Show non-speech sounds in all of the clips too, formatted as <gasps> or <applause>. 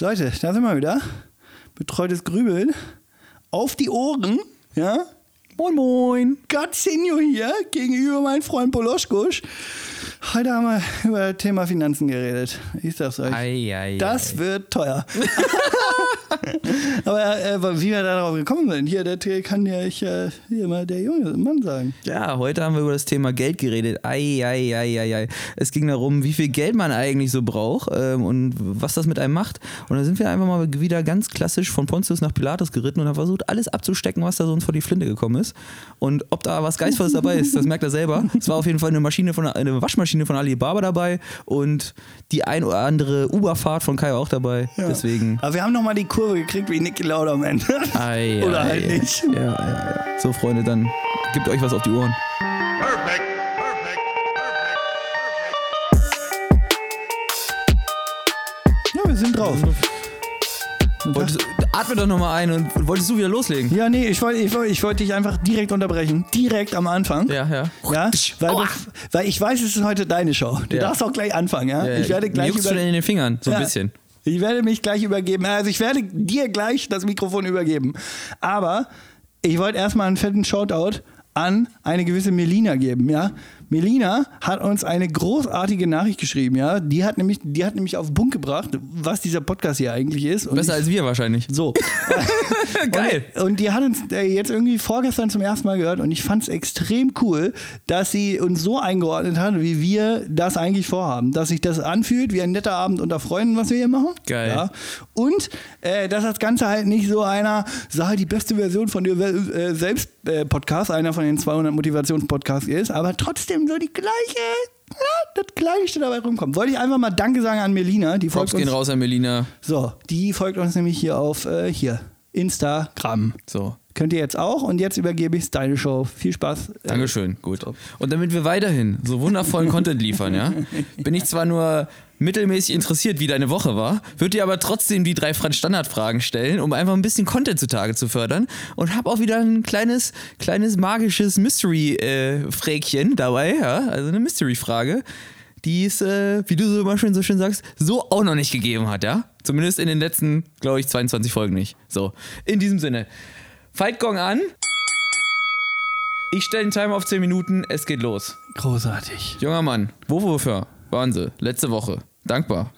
Leute, da sind wir wieder. Betreutes Grübeln. Auf die Ohren, ja? Moin, moin. Gatzinho hier, gegenüber meinem Freund Poloschkusch. Heute haben wir über das Thema Finanzen geredet. Ich sag's euch. Ei, ei, das ei. wird teuer. <laughs> <laughs> Aber äh, wie wir darauf gekommen sind, hier, das kann ja ich, äh, hier mal der junge Mann sagen. Ja, heute haben wir über das Thema Geld geredet. Ei, ei, ei, ei, ei. Es ging darum, wie viel Geld man eigentlich so braucht ähm, und was das mit einem macht. Und da sind wir einfach mal wieder ganz klassisch von Pontius nach Pilatus geritten und haben versucht, alles abzustecken, was da so uns vor die Flinte gekommen ist. Und ob da was Geistvolles dabei ist, das merkt er selber. Es war auf jeden Fall eine Maschine von eine Waschmaschine von Alibaba dabei und die ein oder andere Uberfahrt von Kai auch dabei. Deswegen. Aber wir haben nochmal die Kurve gekriegt wie Niki Lauda am Ende. <laughs> Oder ei, halt nicht. Ja, ja, ja. So, Freunde, dann gebt euch was auf die Ohren. Perfect. Perfect. Ja, wir sind drauf. Wolltest, atme doch nochmal ein und wolltest du wieder loslegen? Ja, nee, ich wollte ich wollt, ich wollt dich einfach direkt unterbrechen. Direkt am Anfang. Ja, ja. Ja, weil, weil ich weiß, es ist heute deine Show. Du Ja. darfst auch gleich anfangen, ja? Ja, ich werde gleich über, schon in den Fingern, so ein bisschen. Ich werde mich gleich übergeben. Also ich werde dir gleich das Mikrofon übergeben. Aber ich wollte erstmal einen fetten Shoutout an eine gewisse Melina geben, ja. Melina hat uns eine großartige Nachricht geschrieben, ja. Die hat nämlich, die hat nämlich auf den Punkt gebracht, was dieser Podcast hier eigentlich ist. Und Besser ich, als wir wahrscheinlich. so. <laughs> Geil. Und, und die hat uns äh, jetzt irgendwie vorgestern zum ersten Mal gehört und ich fand es extrem cool, dass sie uns so eingeordnet hat, wie wir das eigentlich vorhaben. Dass sich das anfühlt wie ein netter Abend unter Freunden, was wir hier machen. Geil. Ja. Und äh, dass das Ganze halt nicht so einer, sei die beste Version von dir äh, selbst äh, Podcast, einer von den 200 Motivationspodcasts ist, aber trotzdem so die gleiche, das gleiche dabei rumkommt. Wollte ich einfach mal Danke sagen an Melina, die folgt Props gehen uns. raus an Melina. So, die folgt uns nämlich hier auf äh, hier Instagram. So. Könnt ihr jetzt auch und jetzt übergebe ich deine Show. Viel Spaß. Äh, Dankeschön, gut. Und damit wir weiterhin so wundervollen Content liefern, ja, <laughs> bin ich zwar nur mittelmäßig interessiert, wie deine Woche war, würde dir aber trotzdem die drei Standardfragen stellen, um einfach ein bisschen Content zutage zu fördern und habe auch wieder ein kleines, kleines magisches Mystery-Fräkchen dabei, ja, also eine Mystery-Frage, die es, äh, wie du so immer schön so schön sagst, so auch noch nicht gegeben hat, ja. Zumindest in den letzten, glaube ich, 22 Folgen nicht. So, in diesem Sinne. Fightgong an. Ich stelle den Timer auf 10 Minuten, es geht los. Großartig. Junger Mann, wo wofür waren Sie? Letzte Woche. Dankbar.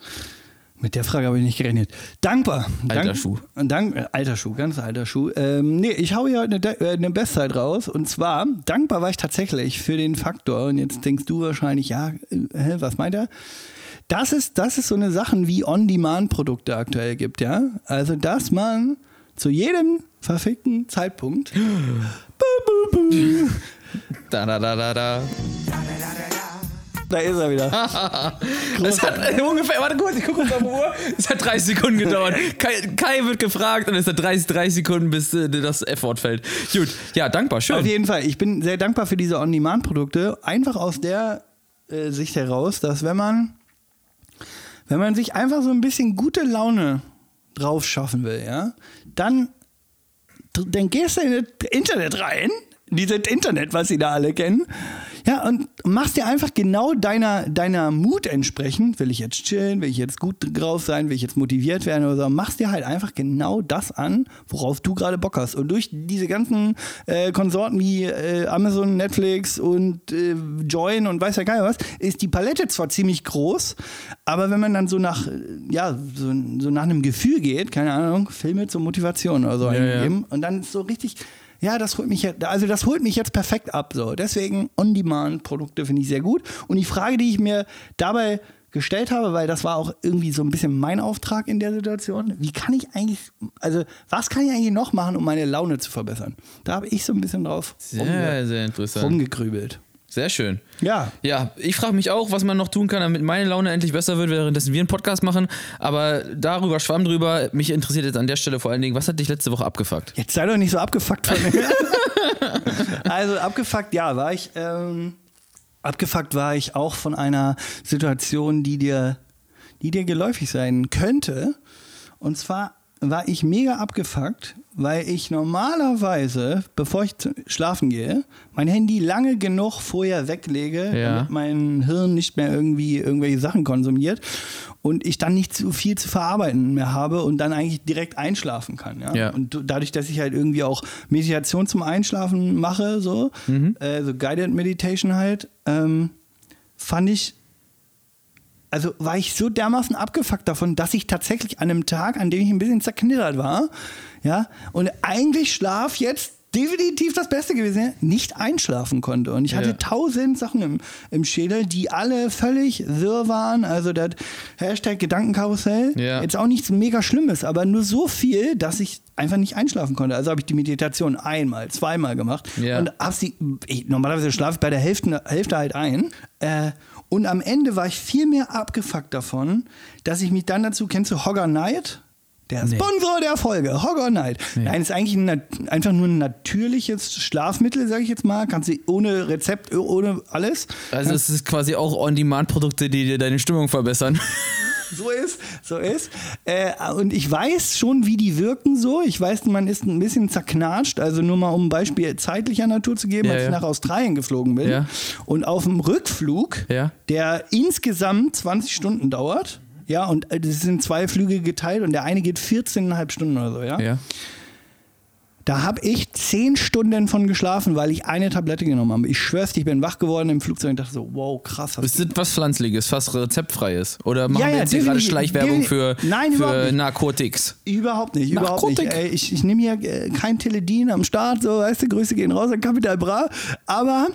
Mit der Frage habe ich nicht gerechnet. Dankbar. Alter Dank, Schuh. Dank, alter Schuh, ganz alter Schuh. Ähm, nee, ich hau hier heute eine, äh, eine Bestzeit raus. Und zwar, dankbar war ich tatsächlich für den Faktor. Und jetzt denkst du wahrscheinlich, ja, äh, hä, was meint er? Das ist, das ist so eine Sachen wie On-Demand-Produkte aktuell gibt, ja. Also, dass man zu jedem verfickten Zeitpunkt <gasps> Da, da, da, da, da. Da ist er wieder. <laughs> Es hat äh, ungefähr, warte kurz, ich gucke auf die Uhr. Es hat 30 Sekunden gedauert. Kai, Kai wird gefragt und es hat 30, 30 Sekunden, bis äh, das F-Wort fällt. Gut, ja, dankbar, Auf schön. jeden Fall. Ich bin sehr dankbar für diese On-Demand-Produkte. Einfach aus der äh, Sicht heraus, dass wenn man, wenn man sich einfach so ein bisschen gute Laune drauf schaffen will, ja, dann, dann gehst du in das Internet rein, dieses Internet, was sie da alle kennen, ja, und machst dir einfach genau deiner, deiner Mut entsprechend, will ich jetzt chillen, will ich jetzt gut drauf sein, will ich jetzt motiviert werden oder so, machst dir halt einfach genau das an, worauf du gerade Bock hast. Und durch diese ganzen äh, Konsorten wie äh, Amazon, Netflix und äh, Join und weiß ja geil was, ist die Palette zwar ziemlich groß, aber wenn man dann so nach, äh, ja, so, so nach einem Gefühl geht, keine Ahnung, Filme zur Motivation oder so Ja, ja. eingeben und dann ist so richtig, ja, das holt mich jetzt, also das holt mich jetzt perfekt ab. So. Deswegen On-Demand-Produkte finde ich sehr gut. Und die Frage, die ich mir dabei gestellt habe, weil das war auch irgendwie so ein bisschen mein Auftrag in der Situation, wie kann ich eigentlich, also was kann ich eigentlich noch machen, um meine Laune zu verbessern? Da habe ich so ein bisschen drauf Sehr, sehr interessant. rumgegrübelt. Sehr schön. Ja, Ja, ich frage mich auch, was man noch tun kann, damit meine Laune endlich besser wird, währenddessen wir einen Podcast machen. Aber darüber, schwamm drüber. Mich interessiert jetzt an der Stelle vor allen Dingen, was hat dich letzte Woche abgefuckt? Jetzt sei doch nicht so abgefuckt von mir. <laughs> also abgefuckt, ja, war ich. Ähm, abgefuckt war ich auch von einer Situation, die dir, die dir geläufig sein könnte. Und zwar war ich mega abgefuckt, weil ich normalerweise, bevor ich schlafen gehe, mein Handy lange genug vorher weglege, Ja. damit mein Hirn nicht mehr irgendwie irgendwelche Sachen konsumiert und ich dann nicht zu viel zu verarbeiten mehr habe und dann eigentlich direkt einschlafen kann. Ja? Ja. Und du- dadurch, dass ich halt irgendwie auch Meditation zum Einschlafen mache, so, äh, so Guided Meditation halt, ähm, fand ich also war ich so dermaßen abgefuckt davon, dass ich tatsächlich an einem Tag, an dem ich ein bisschen zerknittert war, ja, und eigentlich Schlaf jetzt definitiv das Beste gewesen nicht einschlafen konnte. Und ich hatte Ja. tausend Sachen im, im Schädel, die alle völlig wirr waren. Also das Hashtag Gedankenkarussell. Ja. Jetzt auch nichts mega Schlimmes, aber nur so viel, dass ich einfach nicht einschlafen konnte. Also habe ich die Meditation einmal, zweimal gemacht. Ja. Und hab sie, ich, normalerweise schlafe ich bei der Hälfte, Hälfte halt ein. Äh, und am Ende war ich viel mehr abgefuckt davon, dass ich mich dann dazu, kennst du Hogger Knight? Der Sponsor der Folge, Hogger Knight. Nein, ist eigentlich ein, einfach nur ein natürliches Schlafmittel, sage ich jetzt mal. Kannst du ohne Rezept, ohne alles. Also es ist quasi auch On-Demand-Produkte, die dir deine Stimmung verbessern. <laughs> So ist, so ist. Äh, und ich weiß schon, wie die wirken so. Ich weiß, man ist ein bisschen zerknatscht. Also nur mal um ein Beispiel zeitlicher Natur zu geben, Ja, als ich ja. nach Australien geflogen bin. Ja. Und auf dem Rückflug, der insgesamt 20 Stunden dauert, ja, und äh, das sind zwei Flüge geteilt und der eine geht 14,5 Stunden oder so, ja. Ja. Da habe ich 10 Stunden von geschlafen, weil ich eine Tablette genommen habe. Ich schwör's ich bin wach geworden im Flugzeug und dachte so, wow, krass. hast Es ist was Pflanzliches, fast rezeptfreies. Oder machen Ja, wir jetzt gerade. Schleichwerbung für, Nein, überhaupt für nicht. Narkotics? Überhaupt nicht, überhaupt nicht. Narkotik. Ey, ich ich nehme hier äh, kein Teledin am Start, so weißt du, Grüße gehen raus an Capital Bra. Aber,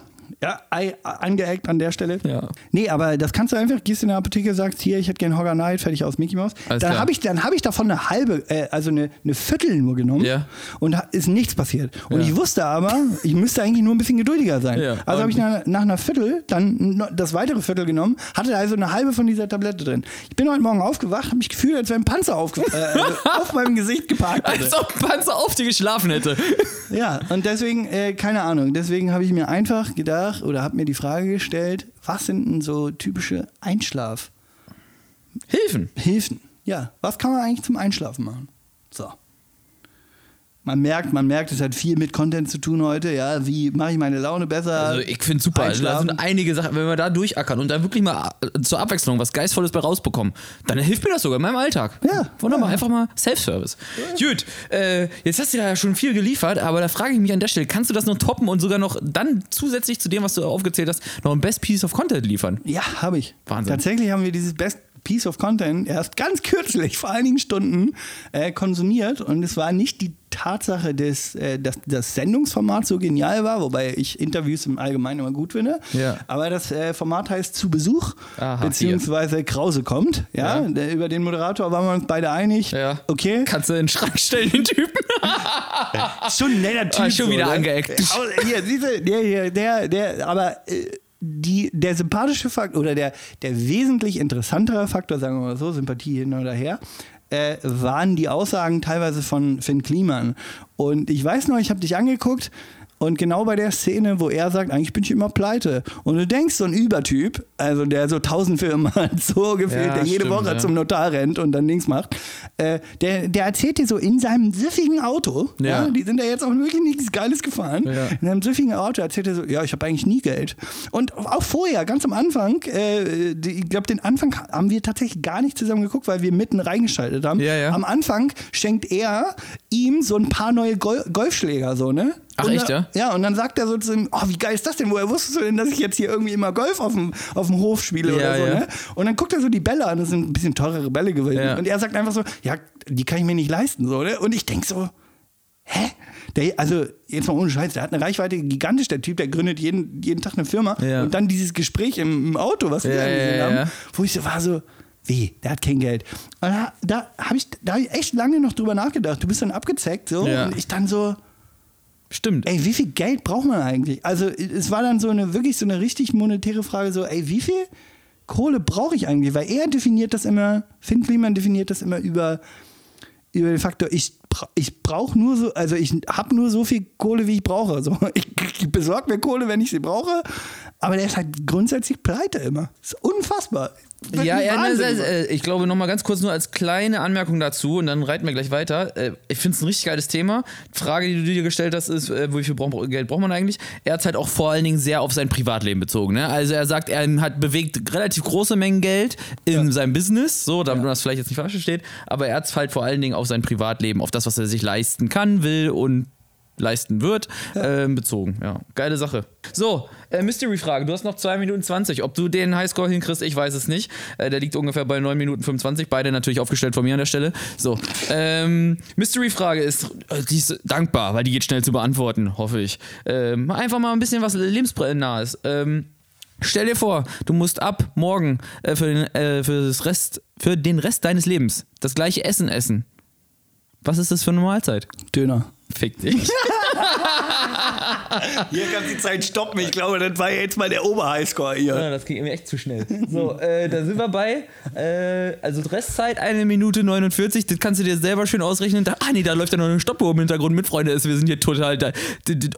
ja, angeeckt an der Stelle. Ja. Nee, aber das kannst du einfach, gehst in der Apotheke, sagst, hier, ich hätte gerne Hogger Night, fertig aus Mickey Mouse. Alles Dann habe ich, dann hab ich davon eine halbe, äh, also eine, eine Viertel nur genommen Ja. und ist nichts passiert. Und Ja. ich wusste aber, ich müsste eigentlich nur ein bisschen geduldiger sein. Ja. Also habe ich nach, nach einer Viertel dann das weitere Viertel genommen, hatte also eine halbe von dieser Tablette drin. Ich bin heute Morgen aufgewacht, habe mich gefühlt, als wäre ein Panzer aufge äh, also <laughs> auf meinem Gesicht geparkt. hätte. Als ob ein Panzer auf dir geschlafen hätte. Ja, und deswegen, äh, keine Ahnung, deswegen habe ich mir einfach gedacht oder habe mir die Frage gestellt, was sind denn so typische Einschlafhilfen? Hilfen. Ja, was kann man eigentlich zum Einschlafen machen? So. Man merkt, man merkt, es hat viel mit Content zu tun heute. Ja, wie mache ich meine Laune besser? Also ich finde super. Also da sind einige Sachen, wenn wir da durchackern und da wirklich mal äh, zur Abwechslung was Geistvolles bei rausbekommen, dann hilft mir das sogar in meinem Alltag. Ja, Wunderbar, ja. einfach mal Self-Service. Gut, äh, jetzt hast du ja schon viel geliefert, aber da frage ich mich an der Stelle, kannst du das noch toppen und sogar noch dann zusätzlich zu dem, was du aufgezählt hast, noch ein Best Piece of Content liefern? Ja, habe ich. Wahnsinn. Tatsächlich haben wir dieses Best Piece of Content erst ganz kürzlich, vor einigen Stunden, äh, konsumiert. Und es war nicht die Tatsache, dass, äh, dass das Sendungsformat so genial war, wobei ich Interviews im Allgemeinen immer gut finde. Ja. Aber das äh, Format heißt Zu Besuch, Aha, beziehungsweise Krause kommt. Ja, Ja. Der, über den Moderator waren wir uns beide einig. Ja. Okay. Kannst du in den Schrank stellen, den Typen? <laughs> Schon ein netter Typ. Ah, schon wieder ne? angeeckt. Aber Hier, siehste, der, hier, der, der, aber äh, die, der sympathische Faktor oder der, der wesentlich interessantere Faktor, sagen wir mal so, Sympathie hin oder her, äh, waren die Aussagen teilweise von Finn Kliman. Und ich weiß noch, ich habe dich angeguckt und genau bei der Szene, wo er sagt, eigentlich bin ich immer pleite. Und du denkst, so ein Übertyp, also der so tausend Firmen <laughs> hat, so gefühlt, Ja, der jede stimmt, Woche ja. zum Notar rennt und dann Dings macht, äh, der, der erzählt dir so in seinem süffigen Auto, ja. Ja. die sind ja jetzt auch wirklich nichts Geiles gefahren, in einem süffigen Auto erzählt er so, ja, ich habe eigentlich nie Geld. Und auch vorher, ganz am Anfang, äh, die, ich glaube, den Anfang haben wir tatsächlich gar nicht zusammen geguckt, weil wir mitten reingeschaltet haben. Am Anfang schenkt er ihm so ein paar neue Gol Golfschläger, so, ne? Ach, und echt, ja? Ja, und dann sagt er so zu ihm, oh, wie geil ist das denn? Woher wusstest du denn, dass ich jetzt hier irgendwie immer Golf auf dem, auf dem Hof spiele Ja, oder so, ja. ne? Und dann guckt er so die Bälle an, das sind ein bisschen teurere Bälle gewesen. Ja. Und er sagt einfach so, ja, die kann ich mir nicht leisten, so, ne? Und ich denk so, hä? Der, also, jetzt mal ohne Scheiß, der hat eine Reichweite gigantisch, der Typ, der gründet jeden, jeden Tag eine Firma. Ja. Und dann dieses Gespräch im, im Auto, was wir Ja, angesehen ja, haben, wo ich so war so, wie, der hat kein Geld. Und da, da habe ich, da hab ich echt lange noch drüber nachgedacht. Du bist dann abgezeckt, so, und ich dann so, Stimmt. ey, wie viel Geld braucht man eigentlich? Also es war dann so eine wirklich so eine richtig monetäre Frage, so, ey, wie viel Kohle brauche ich eigentlich? Weil er definiert das immer, Finn Kliman definiert das immer über, über den Faktor, ich, ich brauche nur so, also ich habe nur so viel Kohle, wie ich brauche. So, <laughs> ich, ich besorge mir Kohle, wenn ich sie brauche, aber der ist halt grundsätzlich pleite immer. ist unfassbar. Ja, ja ne, äh, ich glaube noch mal ganz kurz nur als kleine Anmerkung dazu und dann reiten wir gleich weiter. Äh, Ich finde es ein richtig geiles Thema. Frage, die du dir gestellt hast, ist, äh, wie viel Geld braucht man eigentlich? Er hat halt auch vor allen Dingen sehr auf sein Privatleben bezogen. Ne? Also er sagt, er hat bewegt relativ große Mengen Geld in seinem Business, so, damit man das vielleicht jetzt nicht falsch versteht, aber er hat es halt vor allen Dingen auf sein Privatleben, auf das, was er sich leisten kann, will und leisten wird, ähm, bezogen. Ja, geile Sache. So, äh, Mystery-Frage. Du hast noch 2 Minuten 20. Ob du den Highscore hinkriegst, ich weiß es nicht. Äh, der liegt ungefähr bei 9 Minuten 25. Beide natürlich aufgestellt von mir an der Stelle. So, ähm, Mystery-Frage ist, äh, die ist dankbar, weil die geht schnell zu beantworten, hoffe ich. Ähm, einfach mal ein bisschen was lebensnahes. Ähm, Stell dir vor, du musst ab morgen äh, für, den, äh, für, das Rest, für den Rest deines Lebens das gleiche Essen essen. Was ist das für eine Mahlzeit? Döner. Fick dich. <laughs> Hier kannst du die Zeit stoppen. Ich glaube, das war jetzt mal der Oberhighscore hier. Ja, das ging mir echt zu schnell. So, äh, da sind wir bei. Äh, also Restzeit eine Minute 49. Das kannst du dir selber schön ausrechnen. Da, ah nee, da läuft ja noch eine Stoppuhr im Hintergrund mit, Freunde. Wir sind hier total. Da,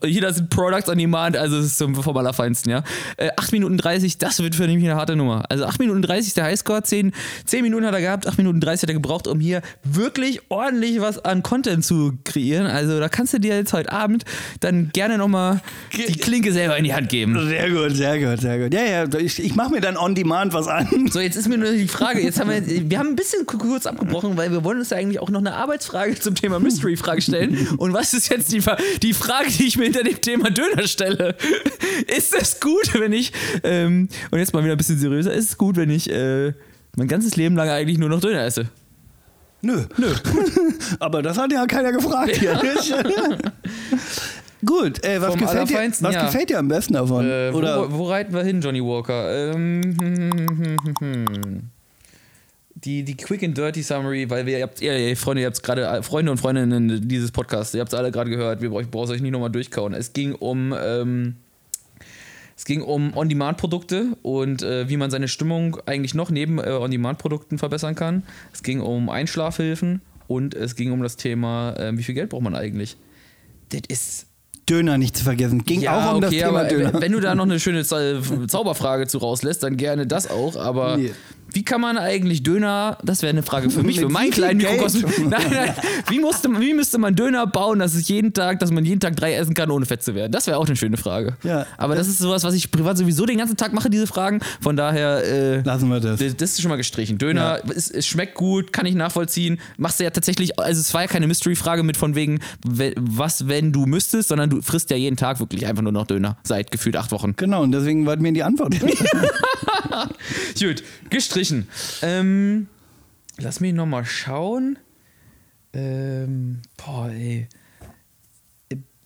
jeder sind Products on Demand, also es ist zum, vom Allerfeinsten, ja. Äh, 8 Minuten 30, das wird für mich eine harte Nummer. Also 8 Minuten 30 ist der Highscore, 10, 10 Minuten hat er gehabt, 8 Minuten 30 hat er gebraucht, um hier wirklich ordentlich was an Content zu kreieren. Also da kannst du dir jetzt heute Abend dann gerne nochmal die Klinke selber in die Hand geben. Sehr gut, sehr gut, sehr gut. Ja, ja, ich, ich mache mir dann on demand was an. So, jetzt ist mir nur die Frage, jetzt haben wir, wir haben ein bisschen ku- kurz abgebrochen, weil wir wollen uns ja eigentlich auch noch eine Arbeitsfrage zum Thema Mystery-Frage stellen. Und was ist jetzt die, die Frage, die ich mir hinter dem Thema Döner stelle? Ist es gut, wenn ich, ähm, und jetzt mal wieder ein bisschen seriöser, ist es gut, wenn ich äh, mein ganzes Leben lang eigentlich nur noch Döner esse? Nö. Nö. <laughs> Aber das hat ja keiner gefragt hier. <laughs> Gut, äh, was, gefällt dir, was ja. gefällt dir am besten davon? Äh, Oder wo, wo reiten wir hin, Johnny Walker? Ähm, hm, hm, hm. Die, die Quick and Dirty Summary, weil wir, ihr habt, ihr, ihr Freunde, ihr habt gerade, Freunde und Freundinnen dieses Podcasts, ihr habt es alle gerade gehört, wir brauchen euch nicht nochmal durchkauen. Es ging um, ähm, es ging um On-Demand-Produkte und äh, wie man seine Stimmung eigentlich noch neben äh, On-Demand-Produkten verbessern kann. Es ging um Einschlafhilfen und es ging um das Thema, äh, wie viel Geld braucht man eigentlich. Das ist Döner nicht zu vergessen. Ging auch um das Thema aber Döner. Wenn du da noch eine <laughs> schöne Zau- Zauberfrage zu rauslässt, dann gerne das auch. Aber Nee. Wie kann man eigentlich Döner, das wäre eine Frage für mich, für meinen kleinen? Mikrokosmos. Nein, nein, wie, musste, wie müsste man Döner bauen, dass es jeden Tag, dass man jeden Tag drei essen kann, ohne fett zu werden? Das wäre auch eine schöne Frage. Ja. Aber das ist sowas, was ich privat sowieso den ganzen Tag mache, diese Fragen. Von daher, äh, Lassen wir das. das ist schon mal gestrichen. Döner, es, es schmeckt gut, kann ich nachvollziehen. Machst du ja tatsächlich, also es war ja keine Mystery-Frage mit von wegen, we- was, wenn du müsstest, sondern du frisst ja jeden Tag wirklich einfach nur noch Döner. Seit gefühlt acht Wochen. Genau, und deswegen wollten wir die Antwort. <laughs> <laughs> Gut, gestrichen. Ähm, lass mich nochmal schauen. Ähm, boah, ey.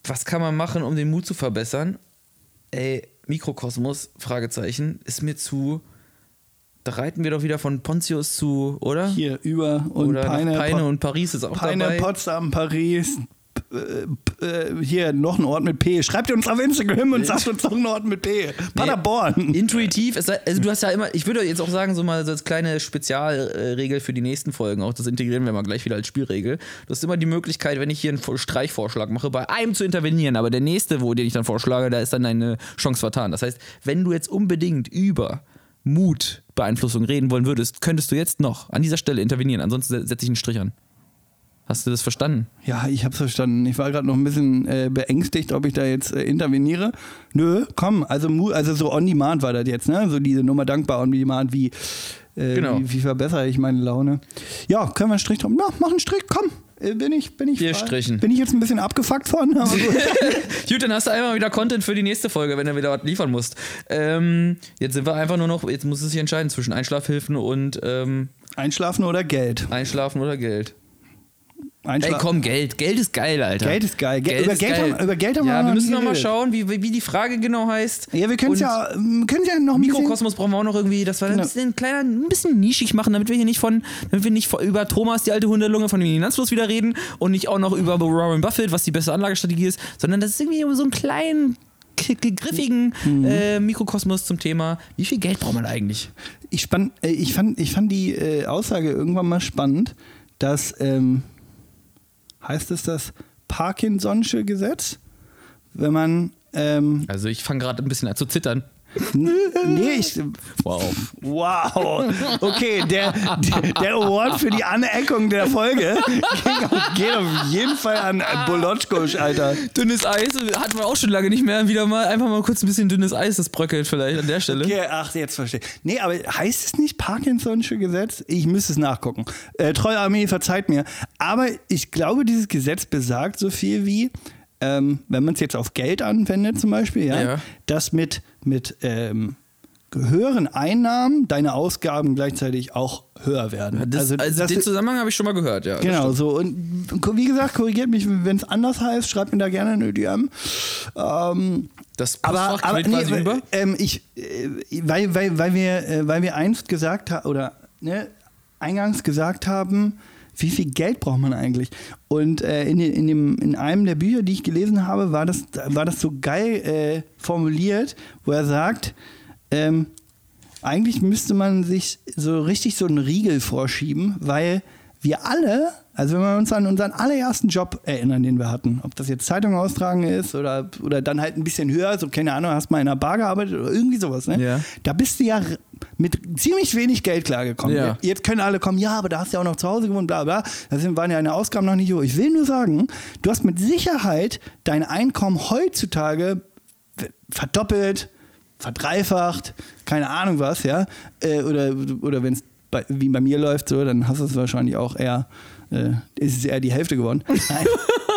Was kann man machen, um den Mut zu verbessern? Ey, Mikrokosmos, Fragezeichen, ist mir zu. Da reiten wir doch wieder von Pontius zu, oder? Hier über und oder Peine, Peine und Paris ist auch Peine dabei. Potsdam, Paris. Äh, Hier noch ein Ort mit P. Schreibt uns auf Instagram und sagt uns noch einen Ort mit P. Paderborn. Intuitiv, es sei, also du hast ja immer, ich würde jetzt auch sagen, so mal so als kleine Spezialregel für die nächsten Folgen, auch das integrieren wir mal gleich wieder als Spielregel. Du hast immer die Möglichkeit, wenn ich hier einen Streichvorschlag mache, bei einem zu intervenieren, aber der nächste, wo den ich dann vorschlage, da ist dann deine Chance vertan. Das heißt, wenn du jetzt unbedingt über Mut, Beeinflussung reden wollen würdest, könntest du jetzt noch an dieser Stelle intervenieren, ansonsten setze ich einen Strich an. Hast du das verstanden? Ja, ich hab's verstanden. Ich war gerade noch ein bisschen äh, beängstigt, ob ich da jetzt äh, interveniere. Nö, komm, also, also so on demand war das jetzt, ne? So diese Nummer dankbar on demand, wie, äh, Genau. wie, wie verbessere ich meine Laune. Ja, können wir einen Strich drum? Na, mach einen Strich, komm. Äh, bin ich, bin ich. Wir frei. strichen. Bin ich jetzt ein bisschen abgefuckt von? Aber gut. <laughs> <laughs> Gut, dann hast du einmal wieder Content für die nächste Folge, wenn du wieder was liefern musst. Ähm, jetzt sind wir einfach nur noch, jetzt muss es sich entscheiden zwischen Einschlafhilfen und ähm, Einschlafen oder Geld? Einschlafen oder Geld. Ey, Einschla komm, Geld. Geld ist geil, Alter. Geld ist geil. Ge- über ist Geld haben- über Geld haben wir ja, noch wir müssen noch mal geredet. schauen, wie, wie die Frage genau heißt. Ja, wir können ja, ähm, können ja noch ein. Mikrokosmos brauchen wir auch noch irgendwie, dass wir ein Genau. bisschen kleiner, ein bisschen nischig machen, damit wir hier nicht von, damit wir nicht über Thomas, die alte Hundelunge von den Finanzfluss wieder reden und nicht auch noch über Warren Buffett, was die beste Anlagestrategie ist, sondern das ist irgendwie so einen kleinen, griffigen Mhm. äh, Mikrokosmos zum Thema, wie viel Geld braucht man eigentlich? Ich, spann, äh, ich, fand, ich fand die äh, Aussage irgendwann mal spannend, dass, ähm, heißt es das Parkinson'sche Gesetz? Wenn man, ähm, Also ich fange gerade ein bisschen an zu zittern. Nee, ich. Wow. Wow. Okay, der, der, der Award für die Aneckung der Folge ging auf, geht auf jeden Fall an Bolotschkosch, Alter. Dünnes Eis hatten wir auch schon lange nicht mehr. Wieder mal einfach mal kurz ein bisschen dünnes Eis, das bröckelt vielleicht an der Stelle. Okay, ach, jetzt verstehe ich. Nee, aber heißt es nicht Parkinson'sche Gesetz? Ich müsste es nachgucken. Äh, Treue Armee verzeiht mir. Aber ich glaube, dieses Gesetz besagt so viel wie, ähm, wenn man es jetzt auf Geld anwendet zum Beispiel, ja, Ja. dass mit, mit ähm, höheren Einnahmen deine Ausgaben gleichzeitig auch höher werden. Das, also, das- den Zusammenhang habe ich schon mal gehört, ja. Genau, so. Und wie gesagt, korrigiert mich, wenn es anders heißt, schreibt mir da gerne eine DM. Ähm, Das aber, aber nee, über. ähm, ich, äh, weil, weil, weil, wir, äh, weil wir einst gesagt haben, oder ne, eingangs gesagt haben, wie viel Geld braucht man eigentlich? Und äh, in, in, dem, in einem der Bücher, die ich gelesen habe, war das, war das so geil äh, formuliert, wo er sagt, ähm, eigentlich müsste man sich so richtig so einen Riegel vorschieben, weil wir alle, also wenn wir uns an unseren allerersten Job erinnern, den wir hatten, ob das jetzt Zeitung austragen ist oder, oder dann halt ein bisschen höher, so keine Ahnung, hast mal in einer Bar gearbeitet oder irgendwie sowas, ne? Ja. Da bist du ja mit ziemlich wenig Geld klargekommen. Ja. Jetzt können alle kommen, ja, aber da hast du ja auch noch zu Hause gewohnt, bla bla. Da waren ja deine Ausgaben noch nicht hoch. Ich will nur sagen, du hast mit Sicherheit dein Einkommen heutzutage verdoppelt, verdreifacht, keine Ahnung was, ja. Äh, oder oder wenn es wie bei mir läuft, so, dann hast du es wahrscheinlich auch eher, äh, ist es eher die Hälfte geworden. <laughs> Nein.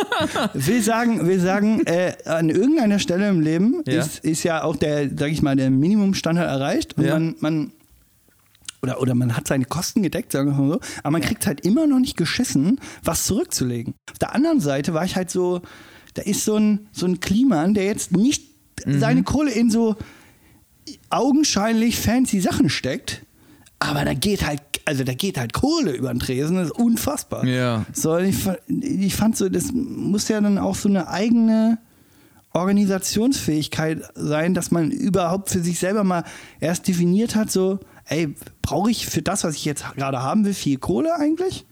<laughs> will sagen, will sagen äh, an irgendeiner Stelle im Leben Ja. ist, ist ja auch der, sag ich mal, der Minimumstandard erreicht und Ja. man, man oder, oder man hat seine Kosten gedeckt, sagen wir mal so, aber man kriegt halt immer noch nicht geschissen, was zurückzulegen. Auf der anderen Seite war ich halt so, da ist so ein, so ein Kliman, der jetzt nicht Mhm. seine Kohle in so augenscheinlich fancy Sachen steckt, aber da geht halt, also da geht halt Kohle über den Tresen, das ist unfassbar. Ja. So, ich, ich fand so, das muss ja dann auch so eine eigene Organisationsfähigkeit sein, dass man überhaupt für sich selber mal erst definiert hat, so, ey, brauche ich für das, was ich jetzt gerade haben will, viel Kohle eigentlich?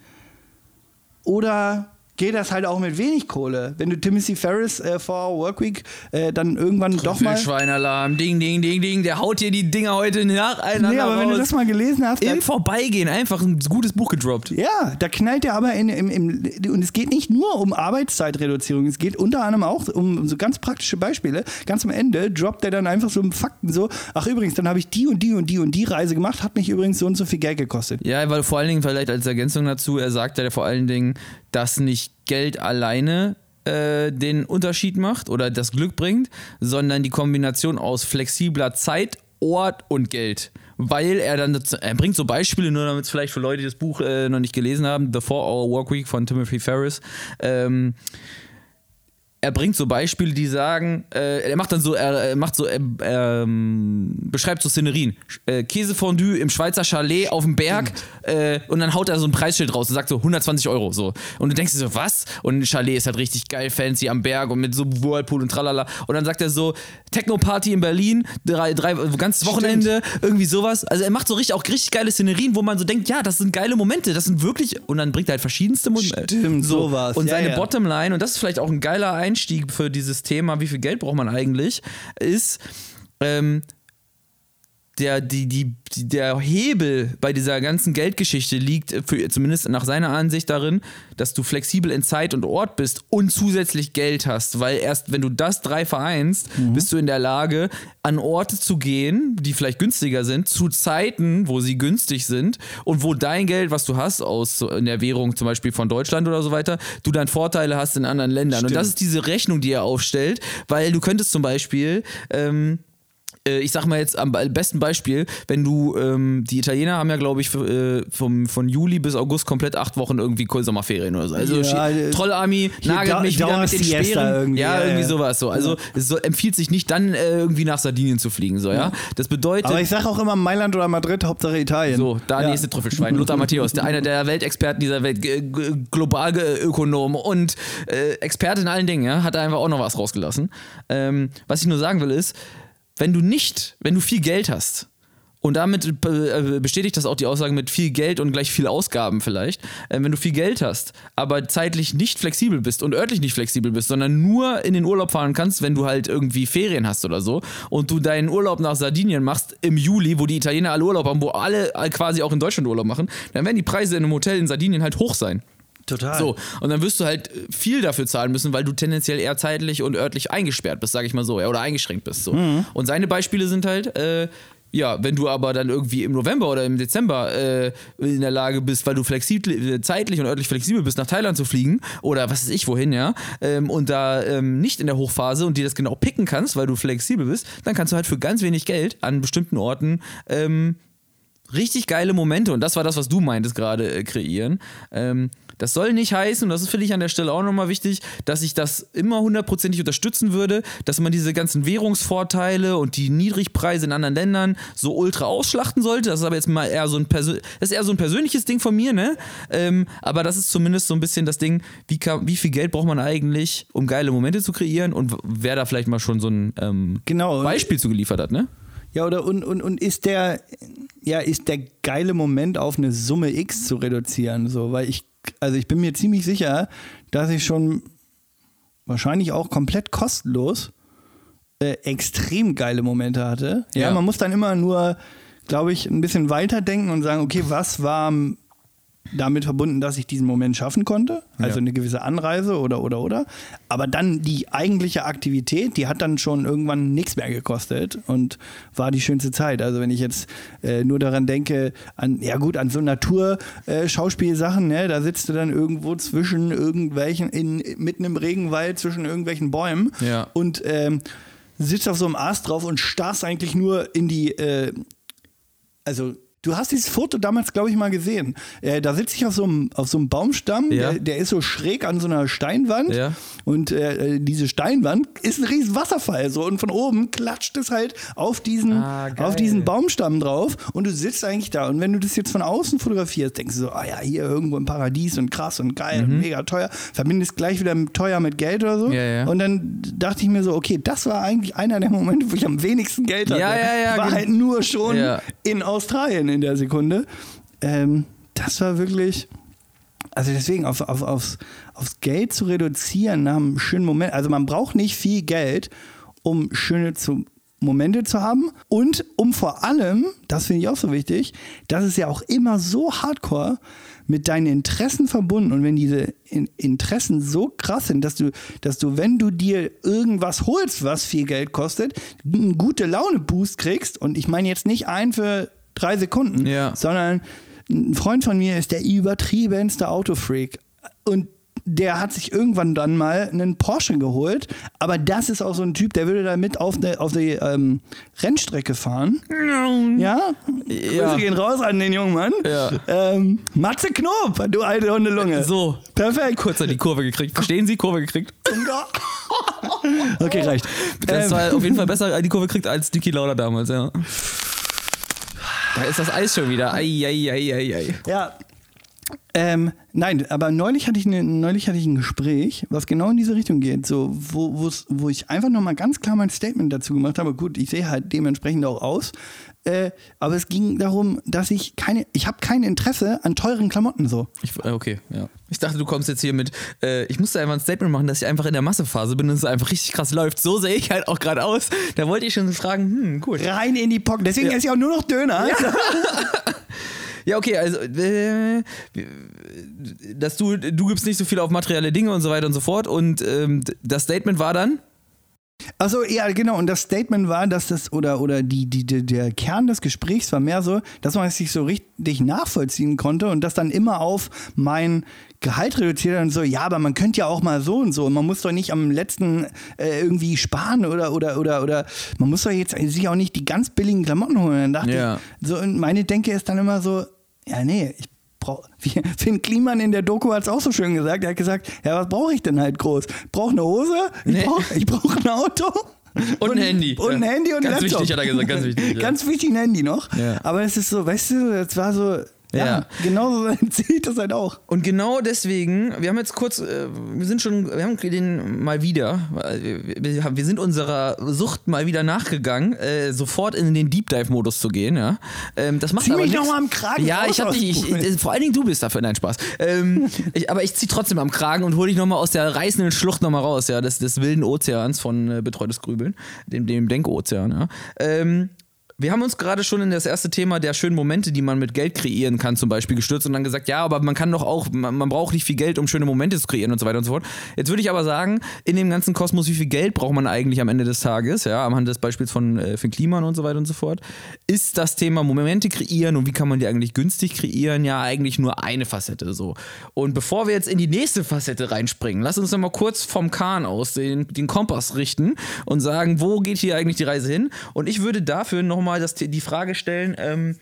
Oder geht das halt auch mit wenig Kohle? Wenn du Timothy Ferris äh, vor Workweek äh, dann irgendwann doch mal... Schweinalarm, ding, ding, ding, ding, der haut dir die Dinger heute nacheinander Nee, aber wenn du raus. das mal gelesen hast, Im Vorbeigehen einfach ein gutes Buch gedroppt. Ja, da knallt er aber in, im, im, und es geht nicht nur um Arbeitszeitreduzierung, es geht unter anderem auch um so ganz praktische Beispiele. Ganz am Ende droppt er dann einfach so Fakten so, ach übrigens, dann habe ich die und die und die und die Reise gemacht, hat mich übrigens so und so viel Geld gekostet. Ja, weil vor allen Dingen vielleicht als Ergänzung dazu, er sagt ja vor allen Dingen, dass nicht Geld alleine äh, den Unterschied macht oder das Glück bringt, sondern die Kombination aus flexibler Zeit, Ort und Geld. Weil er dann, er bringt so Beispiele, nur damit es vielleicht für Leute, die das Buch äh, noch nicht gelesen haben, The Four-Hour Workweek von Timothy Ferris, ähm, er bringt so Beispiele, die sagen, äh, er macht dann so, er, er macht so, äh, ähm, beschreibt so Szenerien. Äh, Käsefondue im Schweizer Chalet auf dem Berg äh, und dann haut er so ein Preisschild raus und sagt so 120 Euro so. Und du denkst dir so, was? Und ein Chalet ist halt richtig geil, fancy am Berg und mit so Whirlpool und tralala. Und dann sagt er so, Techno-Party in Berlin, drei, drei, ganzes Wochenende, irgendwie sowas. Also er macht so richtig auch richtig geile Szenerien, wo man so denkt, ja, das sind geile Momente, das sind wirklich, und dann bringt er halt verschiedenste Momente. Stimmt, sowas. Und seine ja. Bottomline, und das ist vielleicht auch ein geiler Einstieg für dieses Thema, wie viel Geld braucht man eigentlich, ist, ähm, der, die, die, der Hebel bei dieser ganzen Geldgeschichte liegt, für, zumindest nach seiner Ansicht darin, dass du flexibel in Zeit und Ort bist und zusätzlich Geld hast. Weil erst wenn du das drei vereinst, bist du in der Lage, an Orte zu gehen, die vielleicht günstiger sind, zu Zeiten, wo sie günstig sind und wo dein Geld, was du hast, aus in der Währung zum Beispiel von Deutschland oder so weiter, du dann Vorteile hast in anderen Ländern. Und das ist diese Rechnung, die er aufstellt, weil du könntest zum Beispiel. Ähm, äh, ich sag mal jetzt am be- besten Beispiel, wenn du, ähm, die Italiener haben ja, glaube ich, äh, vom, von Juli bis August komplett acht Wochen irgendwie Sommerferien oder so. Also Ja, äh, Trollarmy nagelt mich wieder mit den Speeren. irgendwie, ja, ja, irgendwie ja. sowas so. Also es so, empfiehlt sich nicht dann äh, irgendwie nach Sardinien zu fliegen, so, ja. Das bedeutet. Aber ich sage auch immer Mailand oder Madrid, Hauptsache Italien. So, da ja. nächste Trüffelschwein. Lothar Matthäus, der einer der Weltexperten dieser Welt, Globalökonom und äh, Experte in allen Dingen, ja, hat da einfach auch noch was rausgelassen. Ähm, was ich nur sagen will ist, wenn du nicht, wenn du viel Geld hast Und damit äh, bestätigt das auch die Aussage mit viel Geld und gleich viel Ausgaben vielleicht. Äh, wenn du viel Geld hast, aber zeitlich nicht flexibel bist und örtlich nicht flexibel bist, sondern nur in den Urlaub fahren kannst, wenn du halt irgendwie Ferien hast oder so und du deinen Urlaub nach Sardinien machst im Juli, wo die Italiener alle Urlaub haben, wo alle quasi auch in Deutschland Urlaub machen, dann werden die Preise in einem Hotel in Sardinien halt hoch sein. Total. So, und dann wirst du halt viel dafür zahlen müssen, weil du tendenziell eher zeitlich und örtlich eingesperrt bist, sage ich mal so, ja, oder eingeschränkt bist. So. Mhm. Und seine Beispiele sind halt, äh, ja, wenn du aber dann irgendwie im November oder im Dezember äh, in der Lage bist, weil du flexibel, zeitlich und örtlich flexibel bist, nach Thailand zu fliegen oder was weiß ich wohin, ja, ähm, und da ähm, nicht in der Hochphase und dir das genau picken kannst, weil du flexibel bist, dann kannst du halt für ganz wenig Geld an bestimmten Orten ähm, richtig geile Momente, und das war das, was du meintest gerade, äh, kreieren. Ähm, das soll nicht heißen, und das ist, finde ich an der Stelle auch nochmal wichtig, dass ich das immer hundertprozentig unterstützen würde, dass man diese ganzen Währungsvorteile und die Niedrigpreise in anderen Ländern so ultra ausschlachten sollte. Das ist aber jetzt mal eher so ein, Persö das ist eher so ein persönliches Ding von mir, ne? Ähm, aber das ist zumindest so ein bisschen das Ding, wie, kann, wie viel Geld braucht man eigentlich, um geile Momente zu kreieren und wer da vielleicht mal schon so ein ähm, Genau. Beispiel zu geliefert hat, ne? Ja, oder und, und, und ist der, ja, ist der geile Moment auf eine Summe X zu reduzieren, so, weil ich, also ich bin mir ziemlich sicher, dass ich schon wahrscheinlich auch komplett kostenlos äh, extrem geile Momente hatte. Ja, Ja. man muss dann immer nur, glaube ich, ein bisschen weiterdenken und sagen, okay, was war damit verbunden, dass ich diesen Moment schaffen konnte, also Ja. eine gewisse Anreise oder oder oder. Aber dann die eigentliche Aktivität, die hat dann schon irgendwann nichts mehr gekostet und war die schönste Zeit. Also wenn ich jetzt äh, nur daran denke, an ja gut, an so Natur-Schauspielsachen, ne, da sitzt du dann irgendwo zwischen irgendwelchen, in, mitten im Regenwald, zwischen irgendwelchen Bäumen Ja. und ähm, sitzt auf so einem Ast drauf und starrst eigentlich nur in die äh, also du hast dieses Foto damals, glaube ich, mal gesehen. Äh, da sitze ich auf so einem, auf so einem Baumstamm, Ja. der, der ist so schräg an so einer Steinwand. Ja. Und äh, diese Steinwand ist ein riesen Wasserfall. So, und von oben klatscht es halt auf diesen, Ah, auf diesen Baumstamm drauf. Und du sitzt eigentlich da. Und wenn du das jetzt von außen fotografierst, denkst du so, ah ja, hier irgendwo im Paradies und krass und geil und mega teuer. Verbindest gleich wieder teuer mit Geld oder so. Mhm. Ja. Und dann dachte ich mir so, okay, das war eigentlich einer der Momente, wo ich am wenigsten Geld hatte. Ja, ja, ja, War halt nur schon in Australien in der Sekunde. Ähm, das war wirklich. Also deswegen auf, auf, aufs, aufs Geld zu reduzieren nach einem schönen Moment. Also man braucht nicht viel Geld, um schöne zu, Momente zu haben und um vor allem, das finde ich auch so wichtig, das ist ja auch immer so hardcore mit deinen Interessen verbunden und wenn diese in Interessen so krass sind, dass du, dass du, wenn du dir irgendwas holst, was viel Geld kostet, einen gute Laune Boost kriegst und ich meine jetzt nicht ein für drei Sekunden, Ja. sondern ein Freund von mir ist der übertriebenste Autofreak und der hat sich irgendwann dann mal einen Porsche geholt, aber das ist auch so ein Typ, der würde damit auf die, auf die ähm, Rennstrecke fahren. Ja? Grüße gehen raus an den jungen Mann. Ja. Ähm, Matze Knob, du alte Hundelunge. So. Perfekt. Kurz an die Kurve gekriegt. Verstehen Sie? Kurve gekriegt. <laughs> Okay, reicht. Das Ähm, war auf jeden Fall besser die Kurve gekriegt als Niki Lauda damals, ja. Da ist das Eis schon wieder. Ei, ei, ei, ei, ei. Ja. Ähm, nein, aber neulich hatte, ich ne, neulich hatte ich ein Gespräch, was genau in diese Richtung geht, so, wo, wo ich einfach nochmal ganz klar mein Statement dazu gemacht habe. Gut, ich sehe halt dementsprechend auch aus, äh, aber es ging darum, dass ich keine, ich habe kein Interesse an teuren Klamotten so. Ich, äh, okay, ja. Ich dachte, du kommst jetzt hier mit, äh, ich musste einfach ein Statement machen, dass ich einfach in der Massephase bin und es einfach richtig krass läuft. So sehe ich halt auch gerade aus. Da wollte ich schon fragen, hm, gut. Rein in die Pocken. Deswegen esse ich auch nur noch Döner. <laughs> <laughs> Ja, okay, also, äh, dass du, du gibst nicht so viel auf materielle Dinge und so weiter und so fort und ähm, das Statement war dann, Achso, ja, genau. Und das Statement war, dass das, oder, oder die, die, die, der Kern des Gesprächs war mehr so, dass man es sich so richtig nachvollziehen konnte und das dann immer auf mein Gehalt reduziert und so, ja, aber man könnte ja auch mal so und so. Man muss doch nicht am letzten äh, irgendwie sparen oder, oder, oder, oder man muss doch jetzt sich auch nicht die ganz billigen Klamotten holen. Dann dachte Ja. ich, so, und meine Denke ist dann immer so, ja, nee, ich wie Finn Kliman in der Doku hat es auch so schön gesagt, er hat gesagt, ja, was brauche ich denn halt groß? Ich brauche eine Hose, ich Nee. brauche brauch ein Auto. Und ein Handy. Und ein. Handy und ein Ganz Laptop. wichtig, hat er gesagt, ganz wichtig, ja. ganz wichtig ein Handy noch. Ja. Aber es ist so, weißt du, das war so, Ja, Ja. genau so <laughs> ich das halt auch. Und genau deswegen, wir haben jetzt kurz, äh, wir sind schon, wir haben den mal wieder, wir, sind unserer Sucht mal wieder nachgegangen, äh, sofort in den Deep Dive Modus zu gehen, ja. Ähm, das macht Zieh aber mich nix. noch mal am Kragen Ja, ich hab dich, ich, vor allen Dingen du bist dafür, nein Spaß. Ähm, <laughs> ich, aber ich zieh trotzdem am Kragen und hole dich nochmal aus der reißenden Schlucht nochmal raus, ja, des, des wilden Ozeans von äh, betreutes Grübeln, dem, dem Denkozean, ja. Ähm, wir haben uns gerade schon in das erste Thema der schönen Momente, die man mit Geld kreieren kann, zum Beispiel gestürzt und dann gesagt, ja, aber man kann doch auch, man, man braucht nicht viel Geld, um schöne Momente zu kreieren und so weiter und so fort. Jetzt würde ich aber sagen, in dem ganzen Kosmos, wie viel Geld braucht man eigentlich am Ende des Tages, ja, am Hand des Beispiels von äh, Finn Kliman und so weiter und so fort, ist das Thema Momente kreieren und wie kann man die eigentlich günstig kreieren, ja, eigentlich nur eine Facette so. Und bevor wir jetzt in die nächste Facette reinspringen, lass uns nochmal kurz vom Kahn aus den, den Kompass richten und sagen, wo geht hier eigentlich die Reise hin? Und ich würde dafür nochmal das, die Frage stellen, ähm,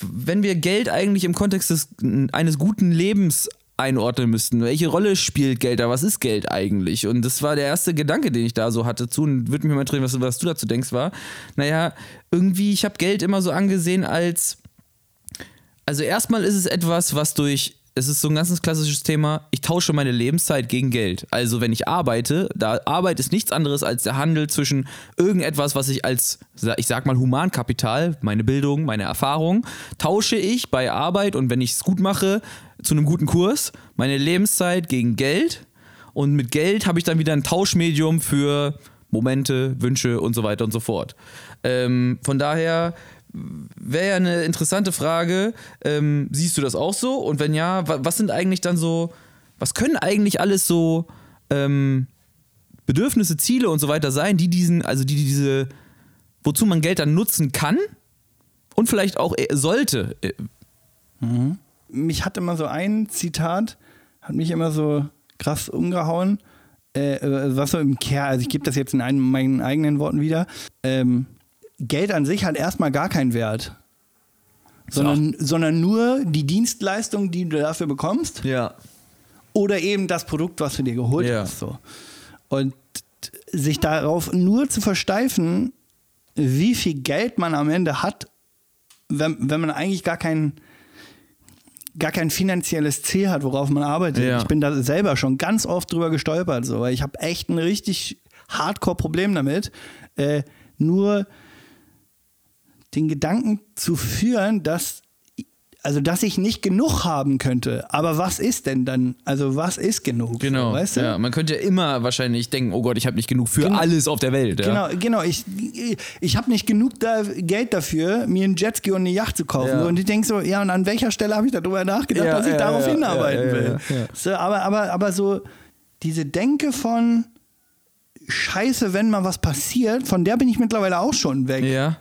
wenn wir Geld eigentlich im Kontext des, eines guten Lebens einordnen müssten. Welche Rolle spielt Geld da? Was ist Geld eigentlich? Und das war der erste Gedanke, den ich da so hatte zu. Und würde mich mal interessieren, was, was du dazu denkst, war. Naja, irgendwie, ich habe Geld immer so angesehen als. Also erstmal ist es etwas, was durch. Es ist so ein ganz klassisches Thema. Ich tausche meine Lebenszeit gegen Geld. Also wenn ich arbeite, da Arbeit ist nichts anderes als der Handel zwischen irgendetwas, was ich als, ich sag mal, Humankapital, meine Bildung, meine Erfahrung, tausche ich bei Arbeit und wenn ich es gut mache, zu einem guten Kurs, meine Lebenszeit gegen Geld. Und mit Geld habe ich dann wieder ein Tauschmedium für Momente, Wünsche und so weiter und so fort. Ähm, von daher wäre ja eine interessante Frage. Ähm, siehst du das auch so? Und wenn ja, wa was sind eigentlich dann so, was können eigentlich alles so ähm, Bedürfnisse, Ziele und so weiter sein, die diesen, also die diese, wozu man Geld dann nutzen kann und vielleicht auch äh, sollte. Äh, Mich hat immer so ein Zitat, hat mich immer so krass umgehauen. Äh, äh, was so im Kern, also ich gebe das jetzt in einen, meinen eigenen Worten wieder. Ähm, Geld an sich hat erstmal gar keinen Wert. Sondern, sondern nur die Dienstleistung, die du dafür bekommst. Ja. oder eben das Produkt, was du dir geholt Ja. hast. So. Und sich darauf nur zu versteifen, wie viel Geld man am Ende hat, wenn, wenn man eigentlich gar kein, gar kein finanzielles Ziel hat, worauf man arbeitet. Ja. Ich bin da selber schon ganz oft drüber gestolpert, so, weil ich habe echt ein richtig Hardcore-Problem damit, äh, nur den Gedanken zu führen, dass also dass ich nicht genug haben könnte. Aber was ist denn dann? Also was ist genug? Genau. Weißt du? ja, man könnte ja immer wahrscheinlich denken, oh Gott, ich habe nicht genug für Genau. alles auf der Welt. Ja. Genau, genau. Ich, ich habe nicht genug da Geld dafür, mir einen Jetski und eine Yacht zu kaufen. Ja. Und ich denke so, ja, und an welcher Stelle habe ich darüber nachgedacht, dass ich darauf hinarbeiten will. So, aber, aber, aber so diese Denke von Scheiße, wenn mal was passiert, von der bin ich mittlerweile auch schon weg. ja.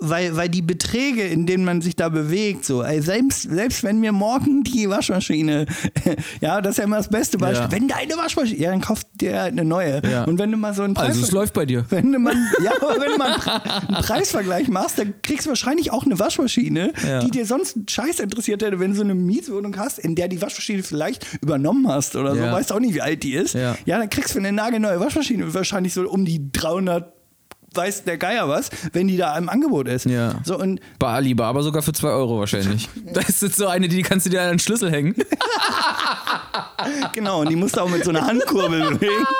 Weil, weil die Beträge, in denen man sich da bewegt, so, ey, selbst, selbst wenn mir morgen die Waschmaschine, <laughs> ja, das ist ja immer das beste Beispiel, Ja. wenn deine Waschmaschine, ja, dann kauft dir halt eine neue. Ja. Und wenn du mal so einen Also es läuft bei dir. <laughs> wenn du mal, ja, <laughs> wenn du mal einen, Pre einen Preisvergleich machst, dann kriegst du wahrscheinlich auch eine Waschmaschine, Ja. die dir sonst Scheiß interessiert hätte, wenn du so eine Mietwohnung hast, in der die Waschmaschine vielleicht übernommen hast oder so, weißt auch nicht, wie alt die ist. Ja. dann kriegst du für eine nagelneue Waschmaschine wahrscheinlich so um die 300 weiß der Geier was, wenn die da im Angebot ist. Ja. So und Bei Alibaba sogar für 2 Euro wahrscheinlich. <laughs> Das ist jetzt so eine, die kannst du dir an den Schlüssel hängen. <laughs> genau, und die musst du auch mit so einer Handkurbel bewegen. <laughs>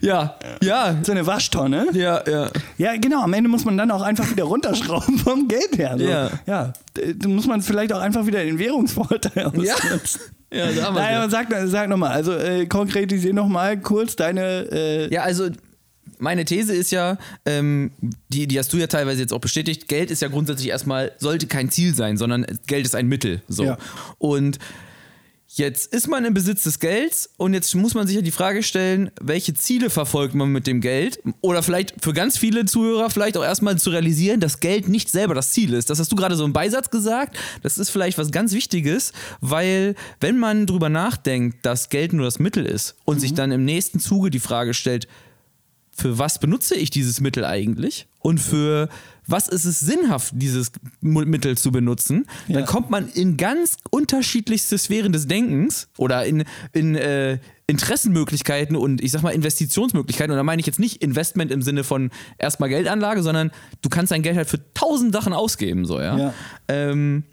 Ja, ja, So eine Waschtonne. ja, ja. Ja, genau. Am Ende muss man dann auch einfach wieder runterschrauben vom Geld her. So. Ja. ja. d- Dann muss man vielleicht auch einfach wieder den Währungsvorteil ausnutzen. Ja, da haben wir's Naja, ja. aber sag, sag nochmal, also äh, konkretisier nochmal kurz deine. Äh, Ja, also meine These ist ja, ähm, die, die hast du ja teilweise jetzt auch bestätigt, Geld ist ja grundsätzlich erstmal, sollte kein Ziel sein, sondern Geld ist ein Mittel. So. Ja. Und jetzt ist man im Besitz des Gelds und jetzt muss man sich ja die Frage stellen, welche Ziele verfolgt man mit dem Geld? Oder vielleicht für ganz viele Zuhörer vielleicht auch erstmal zu realisieren, dass Geld nicht selber das Ziel ist. Das hast du gerade so im Beisatz gesagt. Das ist vielleicht was ganz Wichtiges, weil wenn man drüber nachdenkt, dass Geld nur das Mittel ist und sich dann im nächsten Zuge die Frage stellt, für was benutze ich dieses Mittel eigentlich und für was ist es sinnhaft, dieses Mittel zu benutzen, Ja. dann kommt man in ganz unterschiedlichste Sphären des Denkens oder in, in äh, Interessenmöglichkeiten und ich sag mal Investitionsmöglichkeiten. Und da meine ich jetzt nicht Investment im Sinne von erstmal Geldanlage, sondern du kannst dein Geld halt für tausend Sachen ausgeben, so, ja. Ja. Ähm,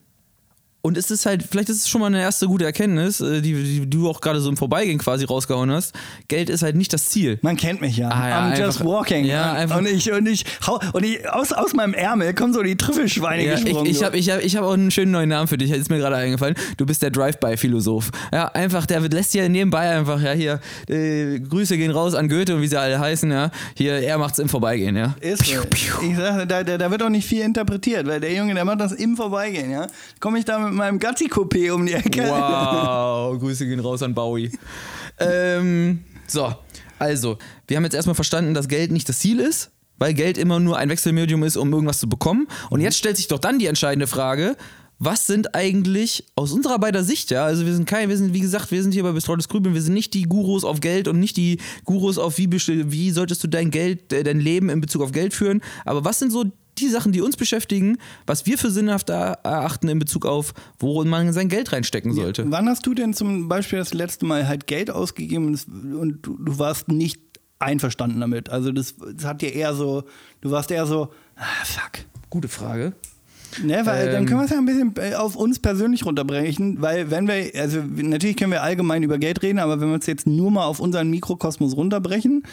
und es ist halt, vielleicht ist es schon mal eine erste gute Erkenntnis, äh, die, die du auch gerade so im Vorbeigehen quasi rausgehauen hast. Geld ist halt nicht das Ziel. Man kennt mich ja. Ah, ja, I'm einfach- just walking. ja, einfach- und ich, und ich, hau, und ich aus, aus meinem Ärmel kommen so die Trüffelschweine Ja, ich gesprungen. ich so. habe ich hab, ich hab auch einen schönen neuen Namen für dich, ist mir gerade eingefallen. Du bist der Drive-By-Philosoph. Ja, einfach, der lässt ja nebenbei einfach, ja, hier, äh, Grüße gehen raus an Goethe und wie sie alle heißen, ja. Hier, er macht's im Vorbeigehen, ja. Ist so. Ich sag, da, da, da wird auch nicht viel interpretiert, weil der Junge, der macht das im Vorbeigehen, ja. Komme ich da mit meinem Gazzi-Coupé um die Ecke. Wow, <laughs> Grüße gehen raus an Bowie. ähm, so, also, wir haben jetzt erstmal verstanden, dass Geld nicht das Ziel ist, weil Geld immer nur ein Wechselmedium ist, um irgendwas zu bekommen. Und jetzt stellt sich doch dann die entscheidende Frage, was sind eigentlich aus unserer beider Sicht, ja, also wir sind kein, wir sind, wie gesagt, wir sind hier bei Bestreutes Grübeln, wir sind nicht die Gurus auf Geld und nicht die Gurus auf wie, wie solltest du dein Geld, äh, dein Leben in Bezug auf Geld führen, aber was sind so die Sachen, die uns beschäftigen, was wir für sinnhaft erachten in Bezug auf, worin man sein Geld reinstecken sollte? Wann hast du denn zum Beispiel das letzte Mal halt Geld ausgegeben und, du, du warst nicht einverstanden damit? Also das, das hat dir eher so, du warst eher so, ah, fuck. Gute Frage. Ne, weil dann Ähm. können wir es ja ein bisschen äh, auf uns persönlich runterbrechen, weil wenn wir, also natürlich können wir allgemein über Geld reden, aber wenn wir es jetzt nur mal auf unseren Mikrokosmos runterbrechen,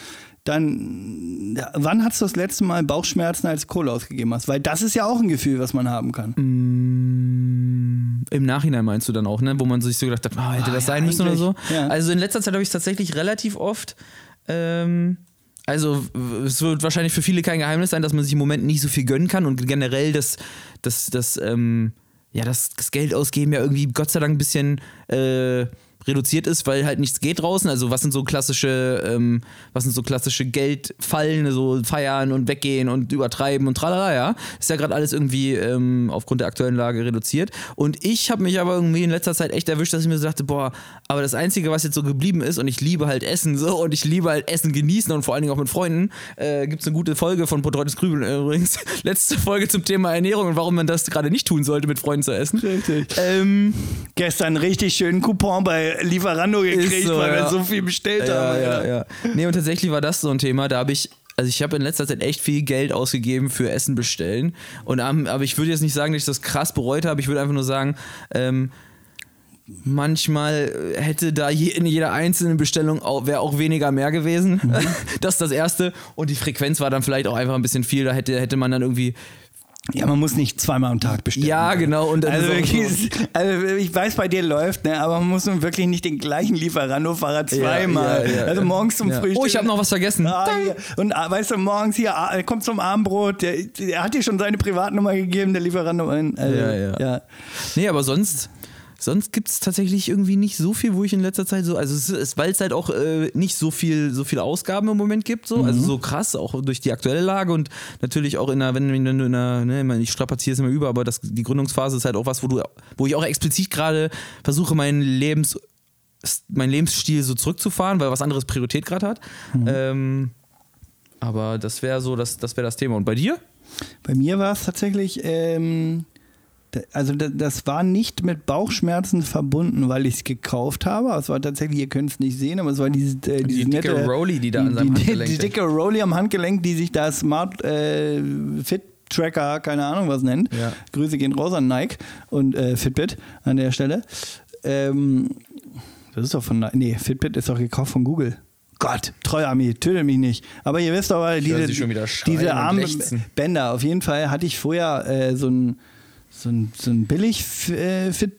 dann wann hast du das letzte Mal Bauchschmerzen, als du Kohle ausgegeben hast? Weil das ist ja auch ein Gefühl, was man haben kann. Im Nachhinein meinst du dann auch, ne? Wo man sich so gedacht hat, ah, hätte Ah, das ja, sein müssen oder so. ja. Also in letzter Zeit habe ich es tatsächlich relativ oft. Ähm, also es wird wahrscheinlich für viele kein Geheimnis sein, dass man sich im Moment nicht so viel gönnen kann und generell das, das, das, ähm, ja, das, das Geld ausgeben ja irgendwie Gott sei Dank ein bisschen äh, reduziert ist, weil halt nichts geht draußen. Also was sind so klassische, ähm, was sind so klassische Geldfallen, so feiern und weggehen und übertreiben und tralala, ja. Ist ja gerade alles irgendwie ähm, aufgrund der aktuellen Lage reduziert. Und ich habe mich aber irgendwie in letzter Zeit echt erwischt, dass ich mir so dachte, boah, aber das Einzige, was jetzt so geblieben ist, und ich liebe halt Essen so und ich liebe halt Essen genießen und vor allen Dingen auch mit Freunden, äh, gibt es eine gute Folge von Potreutes Grübeln übrigens. <laughs> Letzte Folge zum Thema Ernährung und warum man das gerade nicht tun sollte, mit Freunden zu essen. Richtig. Ähm, Gestern richtig schönen Coupon bei Lieferando gekriegt, so, weil wir ja. so viel bestellt ja, haben. ja, ja. Nee, und tatsächlich war das so ein Thema, da habe ich, also ich habe in letzter Zeit echt viel Geld ausgegeben für Essen bestellen. Und, aber ich würde jetzt nicht sagen, dass ich das krass bereut habe. Ich würde einfach nur sagen, ähm, manchmal hätte da je, in jeder einzelnen Bestellung auch, wäre auch weniger mehr gewesen. <laughs> Das ist das Erste. Und die Frequenz war dann vielleicht auch einfach ein bisschen viel. Da hätte, hätte man dann irgendwie. Ja, man muss nicht zweimal am Tag bestellen. Ja, genau. Und Also, so- wirklich, <laughs> also ich weiß, bei dir läuft, ne, aber man muss nun wirklich nicht den gleichen Lieferando-Fahrer zweimal. ja, ja. also morgens zum Ja. Frühstück. Oh, ich habe noch was vergessen. Ah. Und ah, weißt du, morgens hier, ah, er kommt zum Abendbrot, der, der hat dir schon seine Privatnummer gegeben, der Lieferando. Also, Ja, ja. ja. Nee, aber sonst, sonst gibt es tatsächlich irgendwie nicht so viel, wo ich in letzter Zeit so, also es ist, weil es halt auch äh, nicht so viel, so viele Ausgaben im Moment gibt, so, also so krass, auch durch die aktuelle Lage und natürlich auch in einer, wenn, wenn du in einer, ne, ich strapaziere es immer über, aber das, die Gründungsphase ist halt auch was, wo du, wo ich auch explizit gerade versuche, meinen Lebens, meinen Lebensstil so zurückzufahren, weil was anderes Priorität gerade hat. Ähm, aber das wäre so, das, das wäre das Thema. Und bei dir? Bei mir war es tatsächlich, ähm, also da- das war nicht mit Bauchschmerzen verbunden, weil ich es gekauft habe. Es war tatsächlich, ihr könnt es nicht sehen, aber es war diese, äh, diese dicke nette, Rolli, die da an seinem die, Handgelenk die dicke Rolli am Handgelenk, die sich da Smart äh, Fit Tracker, keine Ahnung was nennt. Ja. Grüße gehen raus an Nike und äh, Fitbit an der Stelle. Ähm, das ist doch von Nike. Nee, Fitbit ist doch gekauft von Google. Gott, Treuarmee, töte mich nicht. Aber ihr wisst aber, diese, diese und armen lechzen. Bänder, auf jeden Fall hatte ich vorher äh, so ein, so ein, so ein billig äh, Fit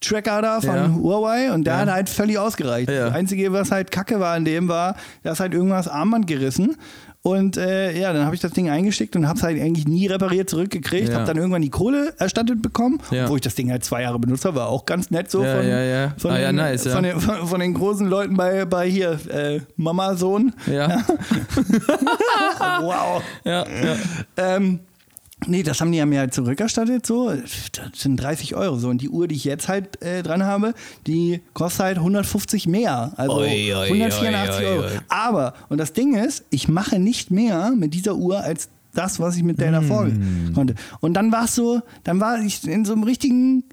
Tracker da von Ja. Huawei und der Ja. hat halt völlig ausgereicht. Ja. Das Einzige, was halt kacke war an dem war, da ist halt irgendwas Armband gerissen. Und äh, ja, dann habe ich das Ding eingesteckt und habe es halt eigentlich nie repariert zurückgekriegt. Ja. Habe dann irgendwann die Kohle erstattet bekommen, Ja. wo ich das Ding halt zwei Jahre benutzt habe. War auch ganz nett so Ja, von, ja. Von, Ah, den, nice, von, den, von, von den großen Leuten bei, bei hier, äh, Mama, Sohn. Ja. <laughs> Wow. ja, ja. Ähm, nee, das haben die ja mir halt zurückerstattet, so. Das sind 30 Euro so. Und die Uhr, die ich jetzt halt äh, dran habe, die kostet halt 150 mehr. Also Oi, oi, 184 oi, Euro. Aber, und das Ding ist, ich mache nicht mehr mit dieser Uhr als das, was ich mit der davor Mm. konnte. Und dann war es so, dann war ich in so einem richtigen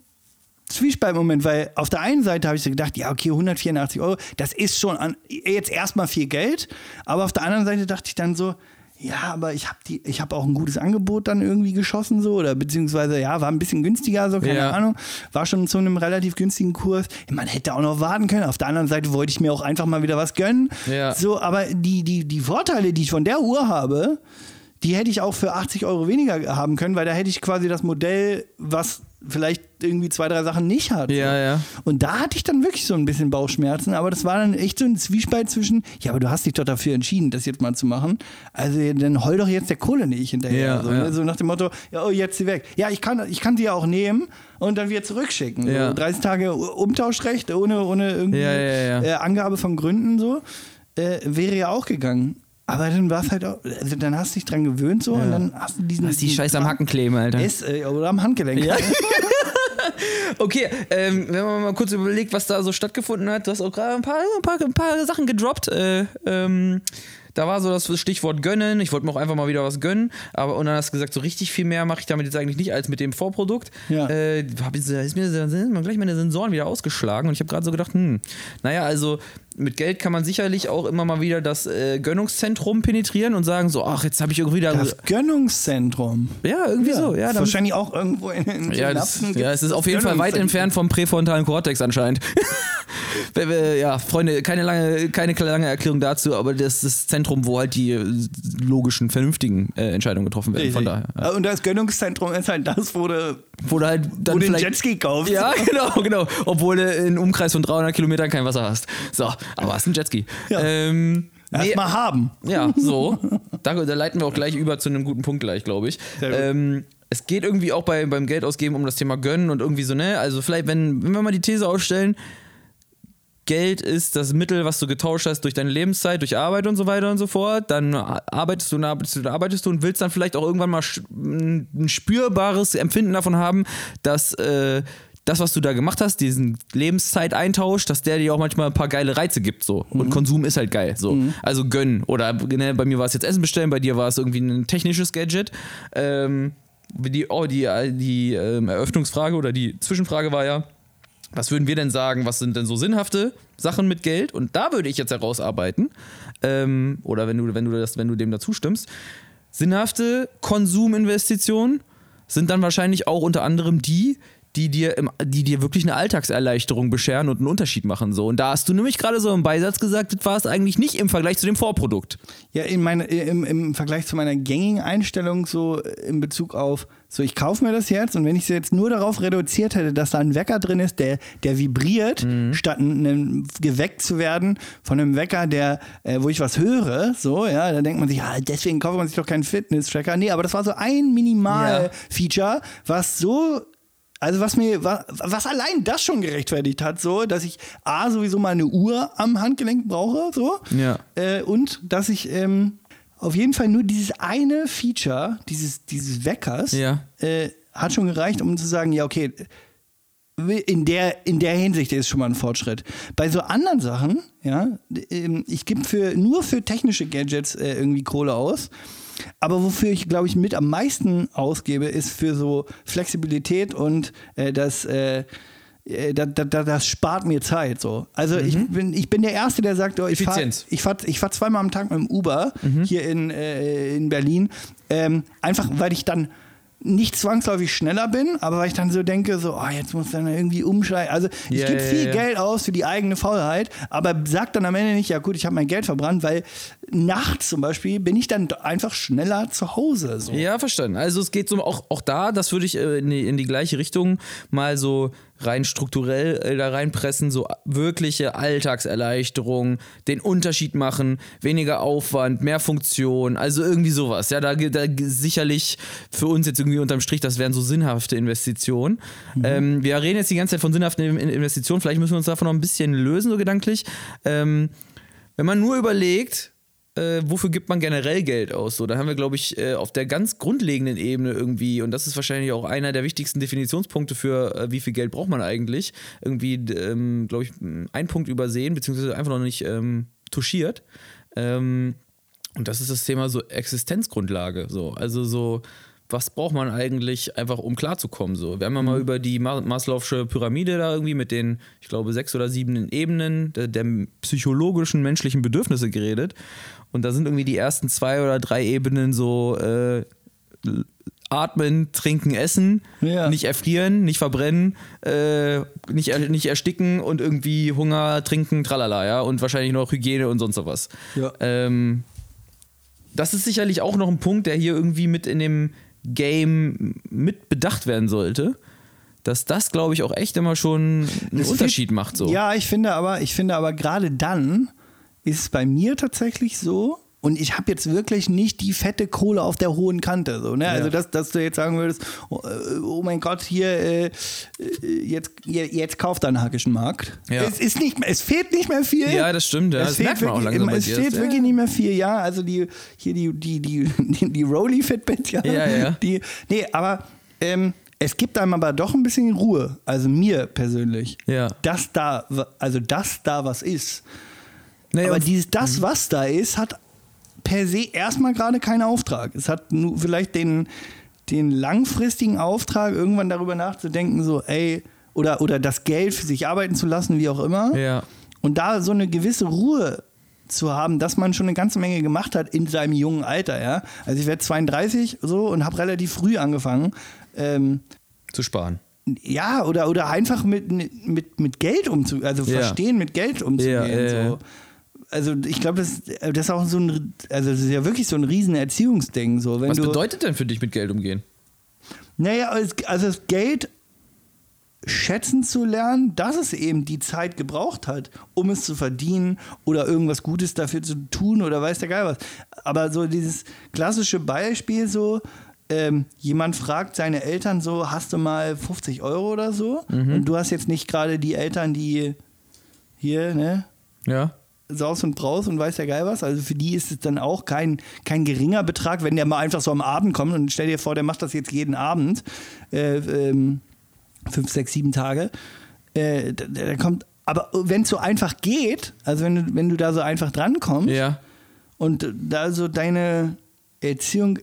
Zwiespaltmoment, weil auf der einen Seite habe ich so gedacht, ja, okay, 184 Euro, das ist schon an, jetzt erstmal viel Geld, aber auf der anderen Seite dachte ich dann so, ja, aber ich habe die, ich habe auch ein gutes Angebot dann irgendwie geschossen so oder beziehungsweise ja, war ein bisschen günstiger so, keine Ja. Ahnung, war schon zu einem relativ günstigen Kurs. Man hätte auch noch warten können. Auf der anderen Seite wollte ich mir auch einfach mal wieder was gönnen. Ja. So, aber die, die, die Vorteile, die ich von der Uhr habe, die hätte ich auch für 80 Euro weniger haben können, weil da hätte ich quasi das Modell, was vielleicht irgendwie zwei, drei Sachen nicht hat. Ja, ja. Und da hatte ich dann wirklich so ein bisschen Bauchschmerzen, aber das war dann echt so ein Zwiespalt zwischen, ja, aber du hast dich doch dafür entschieden, das jetzt mal zu machen. Also dann heul doch jetzt der Kohle nicht hinterher. Ja, so, ja. ne? so nach dem Motto, ja, oh, jetzt sie weg. Ja, ich kann, ich kann sie ja auch nehmen und dann wieder zurückschicken. Ja. So, 30 Tage Umtauschrecht ohne, ohne irgendwie Ja, ja, ja. Äh, Angabe von Gründen so, äh, wäre ja auch gegangen. Aber dann war es halt auch, also dann hast du dich dran gewöhnt so und dann hast du diesen. Hast die Scheiße am Hacken kleben, Alter. Ist, äh, oder am Handgelenk. Ja. <laughs> Okay, ähm, wenn man mal kurz überlegt, was da so stattgefunden hat, du hast auch gerade ein paar, ein, paar, ein paar Sachen gedroppt. Äh, ähm, da war so das Stichwort gönnen. Ich wollte mir auch einfach mal wieder was gönnen. Aber und dann hast du gesagt, so richtig viel mehr mache ich damit jetzt eigentlich nicht als mit dem Vorprodukt. Ja. Äh, hab ich, ist mir gleich meine Sensoren wieder ausgeschlagen und ich habe gerade so gedacht, hm, naja, also mit Geld kann man sicherlich auch immer mal wieder das äh, Gönnungszentrum penetrieren und sagen so, ach, jetzt habe ich irgendwie wieder. Das Gönnungszentrum. ja, irgendwie so. Ja, ist dann, wahrscheinlich auch irgendwo in den ja, das, ja, es ist auf jeden Fall weit entfernt vom präfrontalen Kortex anscheinend. <laughs> Ja, Freunde, keine lange, keine lange Erklärung dazu, aber das ist das Zentrum, wo halt die äh, logischen, vernünftigen äh, Entscheidungen getroffen werden. Von daher. Ja. Und das Gönnungszentrum ist halt das, wo du, Wo du halt dann wo den Jetski kaufst. Ja, <laughs> genau, genau. Obwohl du in einem Umkreis von 300 Kilometern kein Wasser hast. So, aber hast einen Jetski. Ja. Ähm, nee, Erstmal haben. ja, so. Da, da leiten wir auch gleich über zu einem guten Punkt gleich, glaube ich. Ähm, es geht irgendwie auch bei, beim Geldausgeben um das Thema Gönnen und irgendwie so, ne? Also vielleicht, wenn, wenn wir mal die These aufstellen, Geld ist das Mittel, was du getauscht hast durch deine Lebenszeit, durch Arbeit und so weiter und so fort, dann arbeitest du und arbeitest du und arbeitest du und willst dann vielleicht auch irgendwann mal ein spürbares Empfinden davon haben, dass äh, das, was du da gemacht hast, diesen Lebenszeit-Eintausch, dass der dir auch manchmal ein paar geile Reize gibt. So. Und Konsum ist halt geil. So. Also gönnen. Oder ne, bei mir war es jetzt Essen bestellen, bei dir war es irgendwie ein technisches Gadget. Ähm, die oh, die, die ähm, Eröffnungsfrage oder die Zwischenfrage war ja, was würden wir denn sagen, was sind denn so sinnhafte Sachen mit Geld? Und da würde ich jetzt herausarbeiten, ähm, oder wenn du, wenn du das, wenn du dem dazu stimmst, sinnhafte Konsuminvestitionen sind dann wahrscheinlich auch unter anderem die, die dir, im, die dir wirklich eine Alltagserleichterung bescheren und einen Unterschied machen. So. Und da hast du nämlich gerade so im Beisatz gesagt, das war es eigentlich nicht im Vergleich zu dem Vorprodukt. Ja, in meine, im, im Vergleich zu meiner gängigen Einstellung, so in Bezug auf, so ich kaufe mir das jetzt und wenn ich es jetzt nur darauf reduziert hätte, dass da ein Wecker drin ist, der, der vibriert, statt einem, geweckt zu werden von einem Wecker, der, äh, wo ich was höre, so, ja, da denkt man sich, ja, deswegen kauft man sich doch keinen Fitness-Tracker. Nee, aber das war so ein Minimal-Feature, was so also was mir, wa- was allein das schon gerechtfertigt hat, so, dass ich A, sowieso mal eine Uhr am Handgelenk brauche, so. Ja. Äh, und dass ich ähm, auf jeden Fall nur dieses eine Feature, dieses, dieses Weckers, Ja. äh, hat schon gereicht, um zu sagen, ja, okay, in der, in der Hinsicht ist schon mal ein Fortschritt. Bei so anderen Sachen, ja, ähm, ich gebe für, nur für technische Gadgets äh, irgendwie Kohle aus. Aber wofür ich, glaube ich, mit am meisten ausgebe, ist für so Flexibilität und äh, das, äh, äh, da, da, da, das spart mir Zeit. So. Also ich, bin, ich bin der Erste, der sagt, oh, ich fahre ich fahr, ich fahr zweimal am Tag mit dem Uber hier in, äh, in Berlin. Ähm, einfach, weil ich dann nicht zwangsläufig schneller bin, aber weil ich dann so denke, so, oh, jetzt muss dann irgendwie umsteigen. Also ich Ja, gebe viel ja. Geld aus für die eigene Faulheit, aber sag dann am Ende nicht, ja gut, ich habe mein Geld verbrannt, weil nachts zum Beispiel bin ich dann einfach schneller zu Hause. So. Ja, verstanden. Also es geht so auch, auch da, das würde ich äh, in, die, in die gleiche Richtung mal so rein strukturell äh, da reinpressen, so wirkliche Alltagserleichterung, den Unterschied machen, weniger Aufwand, mehr Funktion, also irgendwie sowas. Ja, da, da sicherlich für uns jetzt irgendwie unterm Strich, das wären so sinnhafte Investitionen. Ähm, wir reden jetzt die ganze Zeit von sinnhaften In- Investitionen, vielleicht müssen wir uns davon noch ein bisschen lösen, so gedanklich. Ähm, wenn man nur überlegt, äh, wofür gibt man generell Geld aus? So, da haben wir, glaube ich, äh, auf der ganz grundlegenden Ebene irgendwie, und das ist wahrscheinlich auch einer der wichtigsten Definitionspunkte für, äh, wie viel Geld braucht man eigentlich, irgendwie, ähm, glaube ich, einen Punkt übersehen, beziehungsweise einfach noch nicht ähm, touchiert. Ähm, Und das ist das Thema so Existenzgrundlage. So. Also so, was braucht man eigentlich einfach, um klarzukommen? So. Wir haben ja mal über die Ma Maslow'sche Pyramide da irgendwie mit den, ich glaube, sechs oder sieben Ebenen der, der psychologischen menschlichen Bedürfnisse geredet. Und da sind irgendwie die ersten zwei oder drei Ebenen so äh, atmen, trinken, essen, Ja. nicht erfrieren, nicht verbrennen, äh, nicht, er, nicht ersticken und irgendwie Hunger, trinken, tralala, ja. Und wahrscheinlich noch Hygiene und sonst was. Ja. Ähm, das ist sicherlich auch noch ein Punkt, der hier irgendwie mit in dem Game mit bedacht werden sollte. Dass das, glaube ich, auch echt immer schon einen Es Unterschied macht. So. Ja, ich finde aber, ich finde aber gerade dann ist es bei mir tatsächlich so. Und ich habe jetzt wirklich nicht die fette Kohle auf der hohen Kante. So, ne? Also, dass, dass du jetzt sagen würdest, oh, äh, oh mein Gott, hier, äh, äh, jetzt, je- jetzt kauft er einen Hackischen Markt. Ja. Es, ist nicht, es fehlt nicht mehr viel. Ja, das stimmt, ja. Es Das fehlt merkt man auch wirklich, langsam bei Es fehlt Ja. wirklich nicht mehr viel, ja. Also die, hier die, die, die, <laughs> die, die Rolly Fitbit, ja. Ja, ja. Die, nee, aber ähm, es gibt einem aber doch ein bisschen Ruhe. Also mir persönlich. Ja. Dass da, also dass da was ist. Naja, aber dieses, das, was da ist, hat per se erstmal gerade keinen Auftrag. Es hat nur vielleicht den, den langfristigen Auftrag, irgendwann darüber nachzudenken, so, ey, oder, oder das Geld für sich arbeiten zu lassen, wie auch immer. Ja. Und da so eine gewisse Ruhe zu haben, dass man schon eine ganze Menge gemacht hat in seinem jungen Alter, ja. Also ich werde 32 so und habe relativ früh angefangen. Ähm, zu sparen. ja, oder, oder einfach mit, mit, mit Geld umzugehen, also Ja. verstehen, mit Geld umzugehen. Ja, ja, so. Also ich glaube, das, das ist auch so ein, also das ist ja wirklich so ein riesen Erziehungsding. So. Wenn Was du, bedeutet denn für dich mit Geld umgehen? Naja, also das Geld schätzen zu lernen, dass es eben die Zeit gebraucht hat, um es zu verdienen oder irgendwas Gutes dafür zu tun oder weiß der Geil was. Aber so dieses klassische Beispiel so, ähm, jemand fragt seine Eltern so, hast du mal 50 Euro oder so? Und du hast jetzt nicht gerade die Eltern, die hier, ne, Ja. Saus und Braus und weiß der Geil was. Also für die ist es dann auch kein, kein geringer Betrag, wenn der mal einfach so am Abend kommt und stell dir vor, der macht das jetzt jeden Abend, äh, ähm, fünf, sechs, sieben Tage. Äh, da, da kommt, aber wenn es so einfach geht, also wenn du, wenn du da so einfach drankommst Ja. und da so deine Erziehung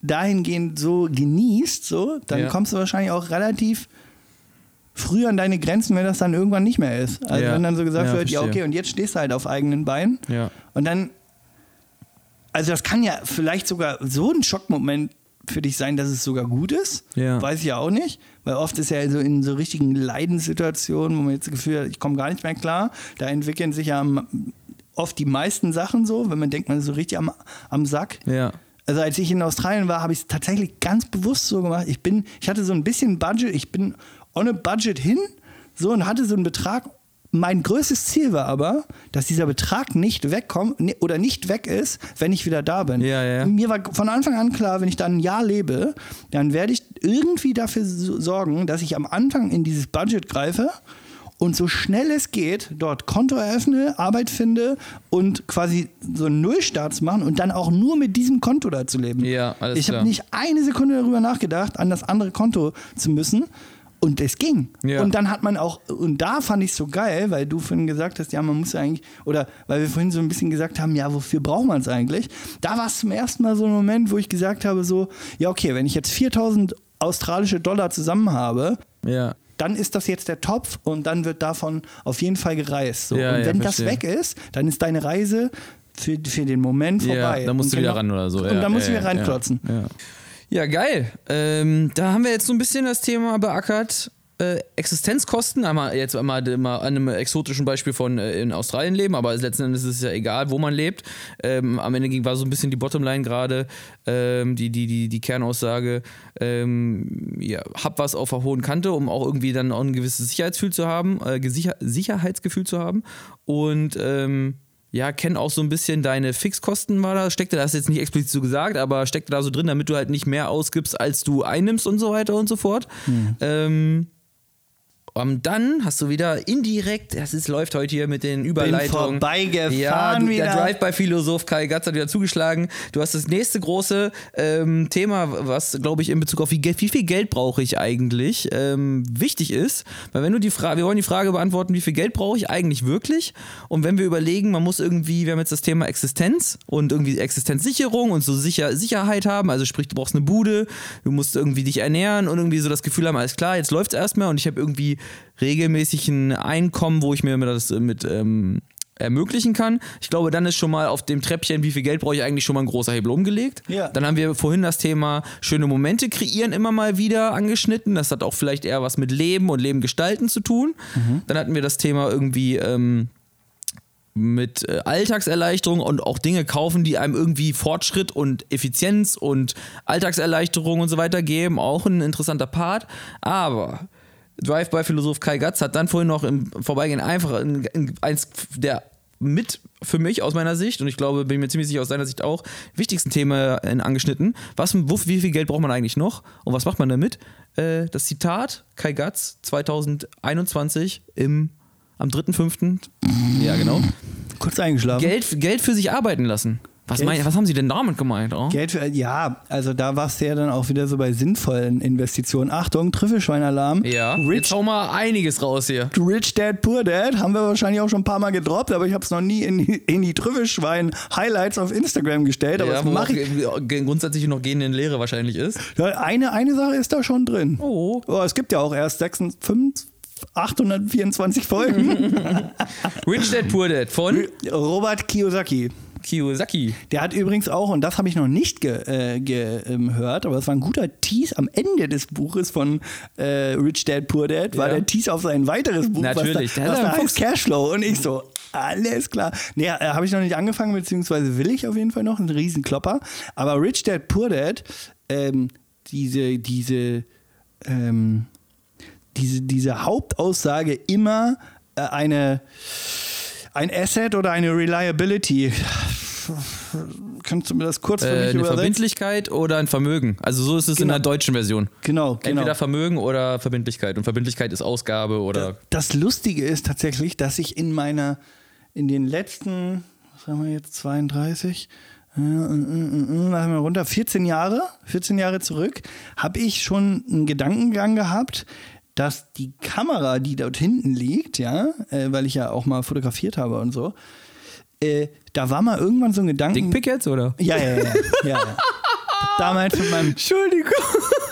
dahingehend so genießt, so, dann Ja. kommst du wahrscheinlich auch relativ früh an deine Grenzen, wenn das dann irgendwann nicht mehr ist. Also Ja. wenn dann so gesagt Ja, wird, ja verstehe. okay, und jetzt stehst du halt auf eigenen Beinen. Ja. Und dann, also das kann ja vielleicht sogar so ein Schockmoment für dich sein, dass es sogar gut ist. Ja. Weiß ich ja auch nicht. Weil oft ist ja so in so richtigen Leidenssituationen, wo man jetzt das Gefühl hat, ich komme gar nicht mehr klar. Da entwickeln sich ja oft die meisten Sachen so, wenn man denkt, man ist so richtig am, am Sack. Ja. Also als ich in Australien war, habe ich es tatsächlich ganz bewusst so gemacht. Ich bin, ich hatte so ein bisschen Budget, ich bin on a Budget hin, so und hatte so einen Betrag. Mein größtes Ziel war aber, dass dieser Betrag nicht wegkommt ne- oder nicht weg ist, wenn ich wieder da bin. Ja, ja. Mir war von Anfang an klar, wenn ich da ein Jahr lebe, dann werde ich irgendwie dafür so- sorgen, dass ich am Anfang in dieses Budget greife und so schnell es geht, dort Konto eröffne, Arbeit finde und quasi so einen Nullstart zu machen und dann auch nur mit diesem Konto da zu leben. Ja, alles ich habe nicht eine Sekunde darüber nachgedacht, an das andere Konto zu müssen. Und es ging. Ja. Und dann hat man auch, und da fand ich es so geil, weil du vorhin gesagt hast, ja, man muss eigentlich, oder weil wir vorhin so ein bisschen gesagt haben, ja, wofür braucht man es eigentlich? Da war es zum ersten Mal so ein Moment, wo ich gesagt habe, so, ja, okay, wenn ich jetzt 4000 australische Dollar zusammen habe, Ja. dann ist das jetzt der Topf und dann wird davon auf jeden Fall gereist. So. Ja, und wenn das weg ist, dann ist deine Reise für, für den Moment vorbei. Ja, da musst Und du wieder genau- ran oder so. Und ja, da musst du ja, wieder reinklotzen. Ja, ja. geil. Ähm, da haben wir jetzt so ein bisschen das Thema beackert. Äh, Existenzkosten, einmal jetzt einmal mal an einem exotischen Beispiel von äh, in Australien leben, aber letzten Endes ist es ja egal, wo man lebt. Ähm, am Ende ging, war so ein bisschen die Bottomline gerade, ähm, die, die, die, die Kernaussage, ähm, ja, hab was auf der hohen Kante, um auch irgendwie dann auch ein gewisses Sicherheitsgefühl zu haben, äh, Sicherheitsgefühl zu haben. Und ähm, ja, kenn auch so ein bisschen deine Fixkosten war da, steckte das jetzt nicht explizit so gesagt, aber steckte da so drin, damit du halt nicht mehr ausgibst, als du einnimmst und so weiter und so fort. Ähm, Und dann hast du wieder indirekt, das ist, läuft heute hier mit den Überleitungen. vorbeigefahren ja, du, wieder. Der Drive-by-Philosoph Kai Gatz hat wieder zugeschlagen. Du hast das nächste große ähm, Thema, was, glaube ich, in Bezug auf wie, wie viel Geld brauche ich eigentlich, ähm, wichtig ist. Weil wenn du die Frage, wir wollen die Frage beantworten, wie viel Geld brauche ich eigentlich wirklich? Und wenn wir überlegen, man muss irgendwie, wir haben jetzt das Thema Existenz und irgendwie Existenzsicherung und so sicher, Sicherheit haben, also sprich, du brauchst eine Bude, du musst irgendwie dich ernähren und irgendwie so das Gefühl haben, alles klar, jetzt läuft es erstmal und ich habe irgendwie regelmäßig ein Einkommen, wo ich mir das mit ähm, ermöglichen kann. Ich glaube, dann ist schon mal auf dem Treppchen, wie viel Geld brauche ich eigentlich schon mal ein großer Hebel umgelegt. Ja. Dann haben wir vorhin das Thema schöne Momente kreieren immer mal wieder angeschnitten. Das hat auch vielleicht eher was mit Leben und Leben gestalten zu tun. Dann hatten wir das Thema irgendwie ähm, mit äh, Alltagserleichterung und auch Dinge kaufen, die einem irgendwie Fortschritt und Effizienz und Alltagserleichterung und so weiter geben. Auch ein interessanter Part. Aber Drive-by-Philosoph Kai Gatz hat dann vorhin noch im Vorbeigehen einfach in, in eins der mit für mich aus meiner Sicht und ich glaube, bin mir ziemlich sicher aus seiner Sicht auch, wichtigsten Thema in, angeschnitten. Was, wie viel Geld braucht man eigentlich noch und was macht man damit? Äh, das Zitat Kai Gatz 2021 im, am 3.5. Ja, genau. Kurz eingeschlafen. Geld, Geld für sich arbeiten lassen. Was, mein, was haben Sie denn damit gemeint? Oh? Geld für, ja, also da warst du ja dann auch wieder so bei sinnvollen Investitionen. Achtung, Trüffelschweinalarm. Ja, jetzt Rich, hau mal einiges raus hier. Rich Dad, Poor Dad haben wir wahrscheinlich auch schon ein paar Mal gedroppt, aber ich habe es noch nie in die, in die Trüffelschwein-Highlights auf Instagram gestellt. Aber Ja, das mache ich. grundsätzlich noch gehen in Lehre wahrscheinlich ist. Eine, eine Sache ist da schon drin. Oh. es gibt ja auch erst 56, 824 Folgen. <laughs> Rich Dad Poor Dad von Robert Kiyosaki. Kiyosaki. Der hat übrigens auch, und das habe ich noch nicht gehört, ge, ge, ähm, aber das war ein guter Tease am Ende des Buches von äh, Rich Dad Poor Dad, war Ja. der Tease auf sein weiteres Buch, Natürlich, was da, was da heißt Cashflow. Und ich so, alles klar. Nee, äh, habe ich noch nicht angefangen, beziehungsweise will ich auf jeden Fall noch, ein Riesenklopper. Aber Rich Dad Poor Dad, ähm, diese, diese, ähm, diese, diese Hauptaussage immer äh, eine ein Asset oder eine Reliability. Kannst du mir das kurz für Äh, mich eine übersetzen? Verbindlichkeit oder ein Vermögen. Also so ist es in Genau. der deutschen Version. Genau, genau. Entweder Vermögen oder Verbindlichkeit. Und Verbindlichkeit ist Ausgabe oder. Das Lustige ist tatsächlich, dass ich in meiner, in den letzten, was haben wir jetzt, 32, äh, äh, äh, äh, lassen wir runter, 14 Jahre, 14 Jahre zurück, habe ich schon einen Gedankengang gehabt, dass die Kamera, die dort hinten liegt, ja, äh, weil ich ja auch mal fotografiert habe und so, äh, da war mal irgendwann so ein Gedanken. Dickpick jetzt oder? Ja, ja, ja. ja, ja. <laughs> Damals mit meinem. Entschuldigung.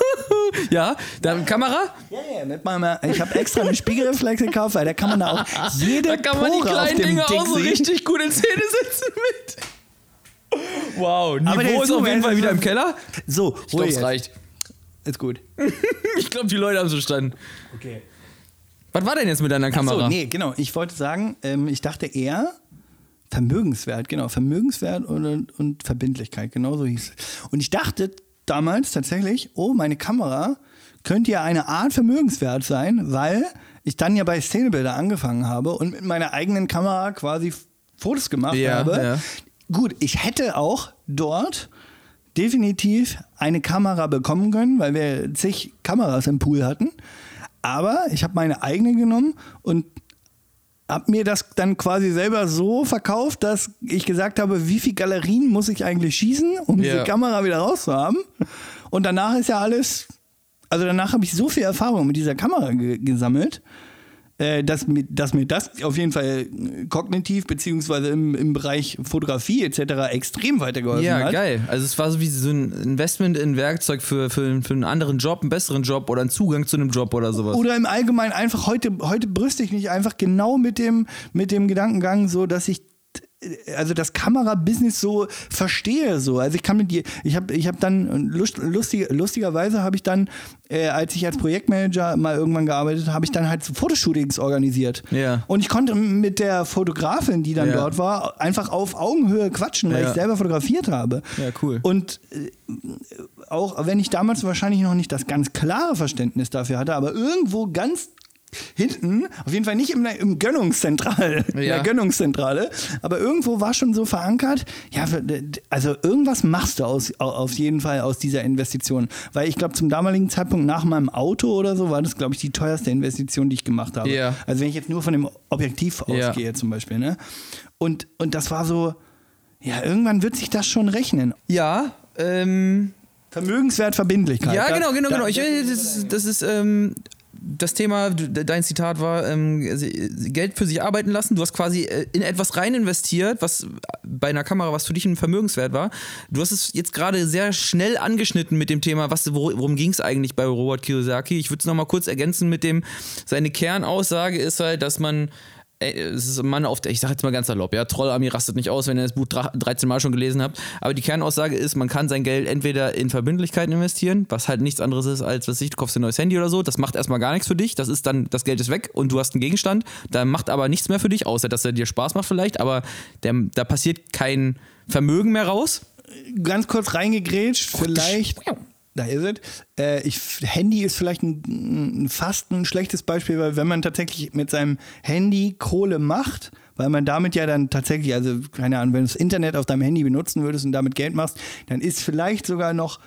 <laughs> ja, dann Kamera? Ja, ja, mit meinem. Ich habe extra eine Spiegelreflex gekauft, weil da kann man da auch jede Da kann man die Pore auf kleinen Dinge Ding auch so richtig gut in Szene setzen mit. Wow, Aber der Niveau ist auf jeden Fall wieder im Keller. So, Ich glaube, es reicht. Ist gut. <laughs> Ich glaube, die Leute haben es verstanden. Okay. Was war denn jetzt mit deiner Kamera? So, nee, genau. Ich wollte sagen, ähm, ich dachte eher Vermögenswert, genau. Vermögenswert und, und Verbindlichkeit, genau so hieß es. Und ich dachte damals tatsächlich, oh, meine Kamera könnte ja eine Art Vermögenswert sein, weil ich dann ja bei Szenebilder angefangen habe und mit meiner eigenen Kamera quasi Fotos gemacht Ja, habe. ja. Gut, ich hätte auch dort definitiv eine Kamera bekommen können, weil wir zig Kameras im Pool hatten. Aber ich habe meine eigene genommen und habe mir das dann quasi selber so verkauft, dass ich gesagt habe, wie viele Galerien muss ich eigentlich schießen, um Ja. diese Kamera wieder rauszuhaben. Und danach ist ja alles, also danach habe ich so viel Erfahrung mit dieser Kamera ge gesammelt, äh, dass, mir, dass mir das auf jeden Fall äh, kognitiv beziehungsweise im, im Bereich Fotografie etc. extrem weitergeholfen Ja, hat. geil. Also es war so wie so ein Investment in Werkzeug für, für, für einen anderen Job, einen besseren Job oder einen Zugang zu einem Job oder sowas. Oder im Allgemeinen einfach heute, heute brüste ich mich einfach genau mit dem, mit dem Gedankengang so, dass ich also das Kamerabusiness so verstehe so. Also ich kann mit dir, ich habe ich hab dann lust, lustig, lustigerweise habe ich dann, äh, als ich als Projektmanager mal irgendwann gearbeitet, habe ich dann halt so Fotoshootings organisiert. Ja. Und ich konnte mit der Fotografin, die dann Ja. dort war, einfach auf Augenhöhe quatschen, weil Ja. ich selber fotografiert habe. Ja, cool. Und äh, auch wenn ich damals wahrscheinlich noch nicht das ganz klare Verständnis dafür hatte, aber irgendwo ganz hinten, auf jeden Fall nicht im, im Gönnungszentral, <laughs> in Ja. der Gönnungszentrale, aber irgendwo war schon so verankert, ja, also irgendwas machst du aus, au- auf jeden Fall aus dieser Investition. Weil ich glaube, zum damaligen Zeitpunkt nach meinem Auto oder so war das, glaube ich, die teuerste Investition, die ich gemacht habe. Ja. Also wenn ich jetzt nur von dem Objektiv Ja. ausgehe zum Beispiel, ne? Und, und das war so, ja, irgendwann wird sich das schon rechnen. Ja, ähm, Vermögenswert, Verbindlichkeit. Ja, genau, genau, genau. Ich, äh, das, ist- das ist ähm, das Thema, dein Zitat war, ähm, Geld für sich arbeiten lassen. Du hast quasi äh, in etwas rein investiert, was bei einer Kamera, was für dich ein Vermögenswert war. Du hast es jetzt gerade sehr schnell angeschnitten mit dem Thema, was, wor- worum ging es eigentlich bei Robert Kiyosaki. Ich würde es nochmal kurz ergänzen mit dem, seine Kernaussage ist halt, dass man Ey, es ist ein Mann auf der, ich sag jetzt mal ganz salopp, ja, Trollarmee rastet nicht aus, wenn ihr das Buch dra- 13 Mal schon gelesen habt. Aber die Kernaussage ist, man kann sein Geld entweder in Verbindlichkeiten investieren, was halt nichts anderes ist, als was ich, du kaufst dir ein neues Handy oder so. Das macht erstmal gar nichts für dich. Das ist dann, das Geld ist weg und du hast einen Gegenstand. Da macht aber nichts mehr für dich, außer dass er dir Spaß macht vielleicht, aber der, da passiert kein Vermögen mehr raus. ganz kurz reingegrätscht, vielleicht. Da ist es. Äh, ich, Handy ist vielleicht ein, fast ein schlechtes Beispiel, weil wenn man tatsächlich mit seinem Handy Kohle macht, weil man damit ja dann tatsächlich, also keine Ahnung, wenn du das Internet auf deinem Handy benutzen würdest und damit Geld machst, dann ist vielleicht sogar noch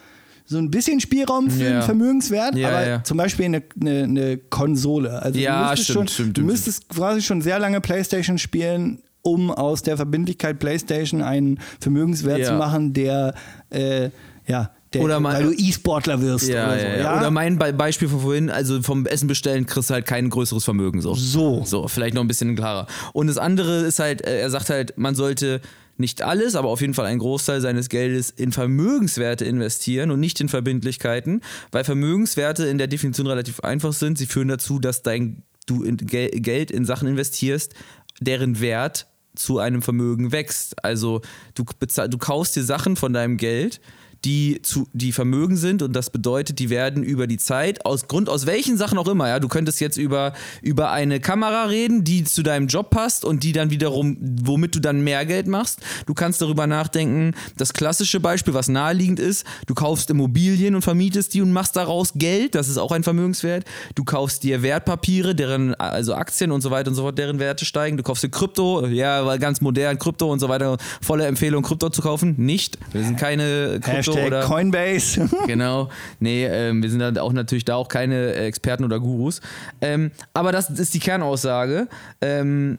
so ein bisschen Spielraum für Ja. einen Vermögenswert, Ja, aber ja. zum Beispiel eine, eine, eine Konsole. Also Ja, du müsstest, stimmt, schon, stimmt, du stimmt. müsstest quasi schon sehr lange Playstation spielen, um aus der Verbindlichkeit Playstation einen Vermögenswert zu machen, der äh, ja, der, Oder mal- weil du E-Sportler wirst Ja, oder so. ja, ja. Oder mein Be Beispiel von vorhin, also vom Essen bestellen kriegst du halt kein größeres Vermögen. So. So. So, vielleicht noch ein bisschen klarer. Und das andere ist halt, äh, er sagt halt, man sollte nicht alles, aber auf jeden Fall einen Großteil seines Geldes in Vermögenswerte investieren und nicht in Verbindlichkeiten, weil Vermögenswerte in der Definition relativ einfach sind. Sie führen dazu, dass dein, du in Gel Geld in Sachen investierst, deren Wert zu einem Vermögen wächst. Also du, du kaufst dir Sachen von deinem Geld, die, zu, die Vermögen sind und das bedeutet, die werden über die Zeit, aus Grund aus welchen Sachen auch immer, ja, du könntest jetzt über, über eine Kamera reden, die zu deinem Job passt und die dann wiederum, womit du dann mehr Geld machst. Du kannst darüber nachdenken, das klassische Beispiel, was naheliegend ist, du kaufst Immobilien und vermietest die und machst daraus Geld, das ist auch ein Vermögenswert. Du kaufst dir Wertpapiere, deren, also Aktien und so weiter und so fort, deren Werte steigen. Du kaufst dir Krypto, ja, weil ganz modern, Krypto und so weiter, volle Empfehlung, Krypto zu kaufen. Nicht. Wir sind keine Krypto Hashtag oder. Coinbase. <laughs> Genau. Nee, ähm, wir sind dann auch natürlich da auch keine Experten oder Gurus. Ähm, aber das ist die Kernaussage. Ähm,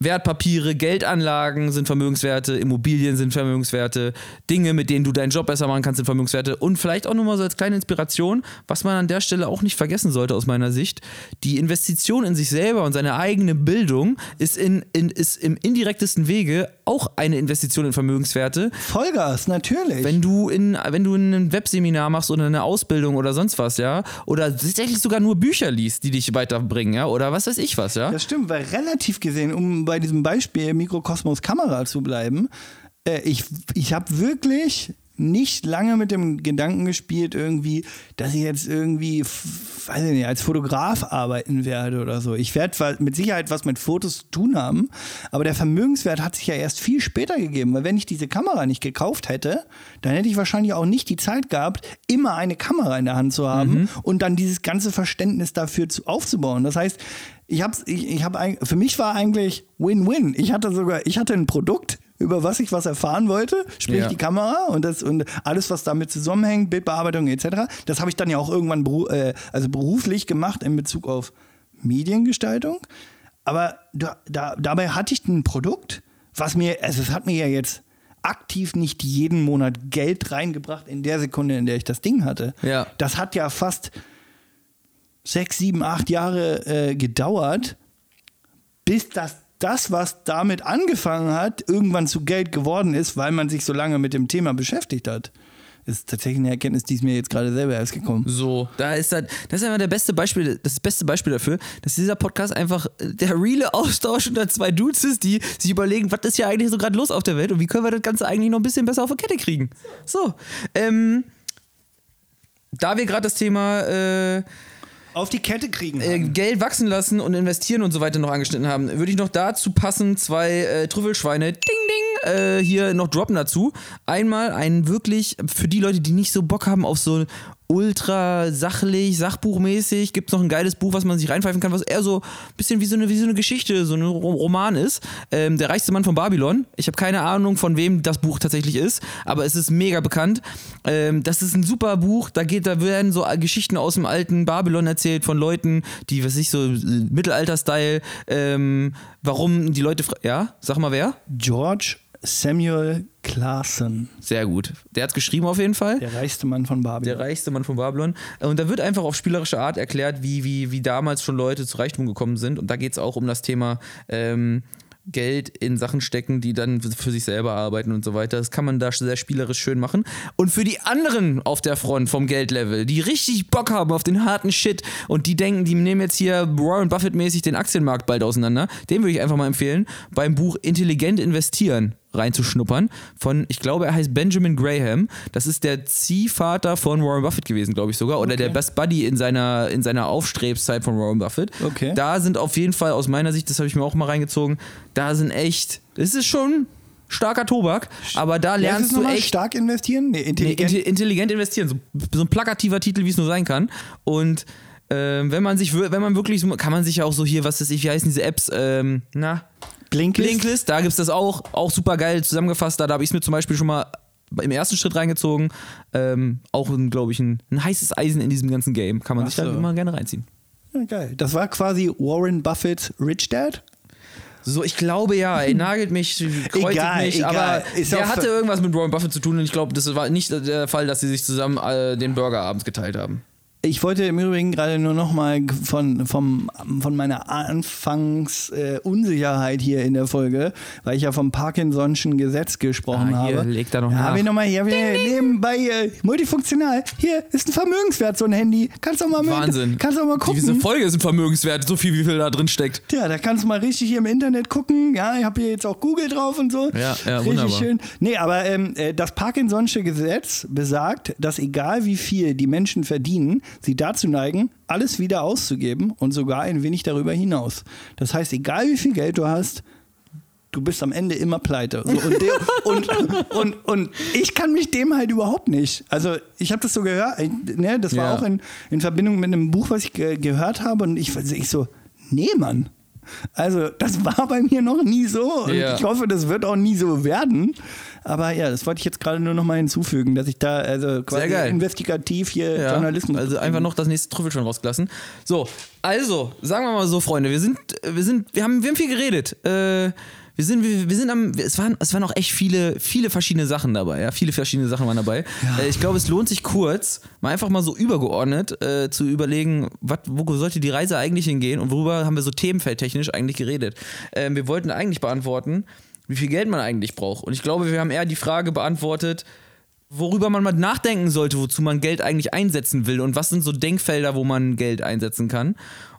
Wertpapiere, Geldanlagen sind Vermögenswerte, Immobilien sind Vermögenswerte, Dinge, mit denen du deinen Job besser machen kannst, sind Vermögenswerte. Und vielleicht auch nochmal so als kleine Inspiration, was man an der Stelle auch nicht vergessen sollte aus meiner Sicht, die Investition in sich selber und seine eigene Bildung ist, in, in, ist im indirektesten Wege auch eine Investition in Vermögenswerte. Vollgas, natürlich. Wenn du in, wenn du ein Webseminar machst oder eine Ausbildung oder sonst was, ja, oder tatsächlich sogar nur Bücher liest, die dich weiterbringen, ja, oder was weiß ich was, ja. Das stimmt, weil relativ gesehen, um bei diesem Beispiel Mikrokosmos Kamera zu bleiben, äh, ich, ich habe wirklich nicht lange mit dem Gedanken gespielt, irgendwie, dass ich jetzt irgendwie, weiß ich nicht, als Fotograf arbeiten werde oder so. Ich werde mit Sicherheit was mit Fotos zu tun haben, aber der Vermögenswert hat sich ja erst viel später gegeben, weil wenn ich diese Kamera nicht gekauft hätte, dann hätte ich wahrscheinlich auch nicht die Zeit gehabt, immer eine Kamera in der Hand zu haben und dann dieses ganze Verständnis dafür zu, aufzubauen. Das heißt, ich habe ich, ich hab, für mich war eigentlich Win-Win. Ich hatte sogar, ich hatte ein Produkt, über was ich was erfahren wollte, sprich Ja. die Kamera und das und alles, was damit zusammenhängt, Bildbearbeitung etc. Das habe ich dann ja auch irgendwann beru äh, also beruflich gemacht in Bezug auf Mediengestaltung. Aber da, da, dabei hatte ich ein Produkt, was mir, also es hat mir ja jetzt aktiv nicht jeden Monat Geld reingebracht in der Sekunde, in der ich das Ding hatte. Ja. Das hat ja fast sechs, sieben, acht Jahre äh, gedauert, bis das, das, was damit angefangen hat, irgendwann zu Geld geworden ist, weil man sich so lange mit dem Thema beschäftigt hat. Ist tatsächlich eine Erkenntnis, die ist mir jetzt gerade selber erst gekommen. So, da ist das, das ist einfach der beste Beispiel, das beste Beispiel dafür, dass dieser Podcast einfach der reale Austausch unter zwei Dudes ist, die sich überlegen, was ist hier eigentlich so gerade los auf der Welt und wie können wir das Ganze eigentlich noch ein bisschen besser auf die Kette kriegen. So, ähm, da wir gerade das Thema äh, Auf die Kette kriegen. äh, Geld wachsen lassen und investieren und so weiter noch angeschnitten haben, würde ich noch dazu passen zwei äh, Trüffelschweine, ding ding, äh, hier noch droppen dazu. Einmal einen wirklich, für die Leute, die nicht so Bock haben auf so ultra sachlich, sachbuchmäßig. Gibt es noch ein geiles Buch, was man sich reinpfeifen kann, was eher so ein bisschen wie so eine, wie so eine Geschichte, so ein Ro- Roman ist. Ähm, der reichste Mann von Babylon. Ich habe keine Ahnung, von wem das Buch tatsächlich ist, aber es ist mega bekannt. Ähm, das ist ein super Buch. Da geht, da werden so Geschichten aus dem alten Babylon erzählt von Leuten, die, was ich, so äh, Mittelalter-Style, ähm, warum die Leute, ja, sag mal wer? George Samuel Clason, Sehr gut. Der hat's geschrieben auf jeden Fall. der reichste Mann von Der Babylon. reichste Mann von Babylon. Und da wird einfach auf spielerische Art erklärt, wie, wie, wie damals schon Leute zu Reichtum gekommen sind. Und da geht es auch um das Thema ähm, Geld in Sachen stecken, die dann für sich selber arbeiten und so weiter. Das kann man da sehr spielerisch schön machen. Und für die anderen auf der Front vom Geldlevel, die richtig Bock haben auf den harten Shit und die denken, die nehmen jetzt hier Warren Buffett-mäßig den Aktienmarkt bald auseinander, dem würde ich einfach mal empfehlen, beim Buch Intelligent investieren reinzuschnuppern von, ich glaube, er heißt Benjamin Graham. Das ist der Ziehvater von Warren Buffett gewesen, glaube ich sogar. Oder der Best Buddy in seiner, in seiner Aufstrebszeit von Warren Buffett. Okay. Da sind auf jeden Fall aus meiner Sicht, das habe ich mir auch mal reingezogen, da sind echt, das ist schon starker Tobak, aber da lernst du nochmal? echt stark investieren? Nee, Nee, intelligent. intelligent, intelligent investieren. So, so ein plakativer Titel, wie es nur sein kann. Und ähm, wenn man sich, wenn man wirklich, so- kann man sich ja auch so hier, was ist ich, wie heißen diese Apps? Ähm, na, Blinkist. Blinklist, da gibt es das auch, auch super geil zusammengefasst. Da, da habe ich es mir zum Beispiel schon mal im ersten Schritt reingezogen. Ähm, auch, glaube ich, ein, ein heißes Eisen in diesem ganzen Game. Kann man Ach sich da so. immer gerne reinziehen. Ja, geil. Das war quasi Warren Buffett Rich Dad? So, ich glaube ja, er nagelt mich, kreuzigt Egal, mich, egal. aber Ist auch hatte irgendwas mit Warren Buffett zu tun und ich glaube, das war nicht der Fall, dass sie sich zusammen äh, den Burger abends geteilt haben. Ich wollte im Übrigen gerade nur noch mal von, vom, von meiner Anfangsunsicherheit äh, hier in der Folge, weil ich ja vom Parkinson'schen Gesetz gesprochen Ah, hier, habe. leg da noch ja, nach. Habe ich noch mal hier wieder nebenbei äh, multifunktional. Hier ist ein Vermögenswert, so ein Handy. Kannst du mal mit, Wahnsinn. Kannst du mal gucken. Diese Folge ist ein Vermögenswert, so viel, wie viel da drin steckt. Tja, da kannst du mal richtig hier im Internet gucken. Ja, ich habe hier jetzt auch Google drauf und so. Ja, ja, richtig wunderbar. schön. Nee, aber ähm, äh, das Parkinson'sche Gesetz besagt, dass egal wie viel die Menschen verdienen, sie dazu neigen, alles wieder auszugeben und sogar ein wenig darüber hinaus. Das heißt, egal wie viel Geld du hast, du bist am Ende immer pleite. So, und, der, <laughs> und, und, und ich kann mich dem halt überhaupt nicht. Also ich habe das so gehört, ne, das war Ja. auch in, in Verbindung mit einem Buch, was ich ge gehört habe und ich, ich so, nee, Mann. Also das war bei mir noch nie so und Ja. ich hoffe, das wird auch nie so werden. Aber ja, das wollte ich jetzt gerade nur noch mal hinzufügen, dass ich da also quasi investigativ hier Ja, Journalismus Also einfach noch das nächste Trüffel schon rausgelassen. So, also, sagen wir mal so, Freunde, wir sind, wir sind, wir haben, wir haben viel geredet. Äh, wir sind, wir, wir sind am, es waren, es waren auch echt viele, viele verschiedene Sachen dabei, ja, viele verschiedene Sachen waren dabei. Äh, ich glaube, es lohnt sich kurz, mal einfach mal so übergeordnet äh, zu überlegen, wat, wo sollte die Reise eigentlich hingehen und worüber haben wir so themenfeldtechnisch eigentlich geredet. Ähm, wir wollten eigentlich beantworten, wie viel Geld man eigentlich braucht. Und ich glaube, wir haben eher die Frage beantwortet, worüber man mal nachdenken sollte, wozu man Geld eigentlich einsetzen will und was sind so Denkfelder, wo man Geld einsetzen kann.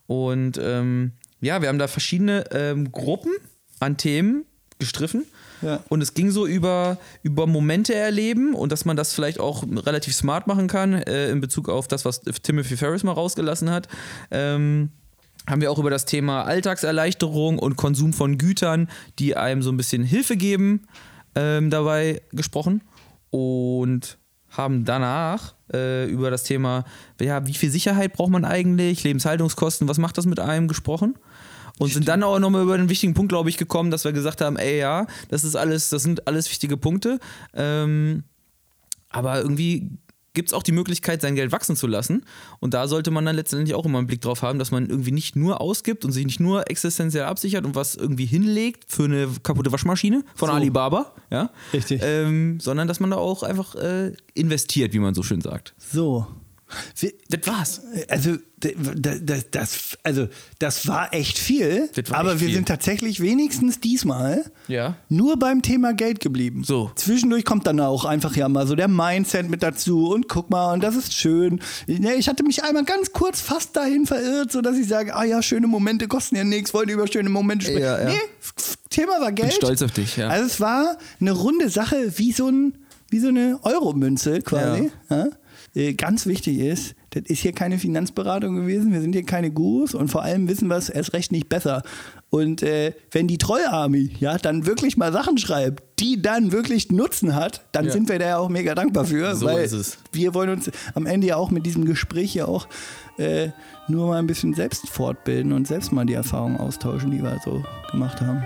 Und ähm, ja, wir haben da verschiedene ähm, Gruppen an Themen gestriffen. Ja. Und es ging so über, über Momente erleben und dass man das vielleicht auch relativ smart machen kann äh, in Bezug auf das, was Timothy Ferris mal rausgelassen hat. Ähm, haben wir auch über das Thema Alltagserleichterung und Konsum von Gütern, die einem so ein bisschen Hilfe geben, ähm, dabei gesprochen. Und haben danach äh, über das Thema, ja, wie viel Sicherheit braucht man eigentlich, Lebenshaltungskosten, was macht das mit einem gesprochen? Und sind dann auch nochmal über den wichtigen Punkt, glaube ich, gekommen, dass wir gesagt haben, ey ja, das ist alles, das sind alles wichtige Punkte. Ähm, aber irgendwie gibt es auch die Möglichkeit, sein Geld wachsen zu lassen. Und da sollte man dann letztendlich auch immer einen Blick drauf haben, dass man irgendwie nicht nur ausgibt und sich nicht nur existenziell absichert und was irgendwie hinlegt für eine kaputte Waschmaschine von So. Alibaba, ja, Richtig. Ähm, sondern dass man da auch einfach äh, investiert, wie man so schön sagt. So. Das war's. Also das, das, also, das war echt viel, war aber echt wir viel. sind tatsächlich wenigstens diesmal Ja. nur beim Thema Geld geblieben. So. Zwischendurch kommt dann auch einfach ja mal so der Mindset mit dazu und guck mal, und das ist schön. Ich hatte mich einmal ganz kurz fast dahin verirrt, sodass ich sage, ah ja, schöne Momente kosten ja nichts, wollte über schöne Momente sprechen. Ja, ja. Nee, Thema war Geld. stolz auf dich, ja. Also es war eine runde Sache, wie so, ein, wie so eine Euromünze quasi. Ja. Äh, Ganz wichtig ist, das ist hier keine Finanzberatung gewesen, wir sind hier keine Gurus und vor allem wissen wir es erst recht nicht besser. Und äh, wenn die Treue Army ja dann wirklich mal Sachen schreibt, die dann wirklich Nutzen hat, dann Ja. sind wir da ja auch mega dankbar für, So weil ist es. wir wollen uns am Ende ja auch mit diesem Gespräch ja auch äh, nur mal ein bisschen selbst fortbilden und selbst mal die Erfahrungen austauschen, die wir so gemacht haben.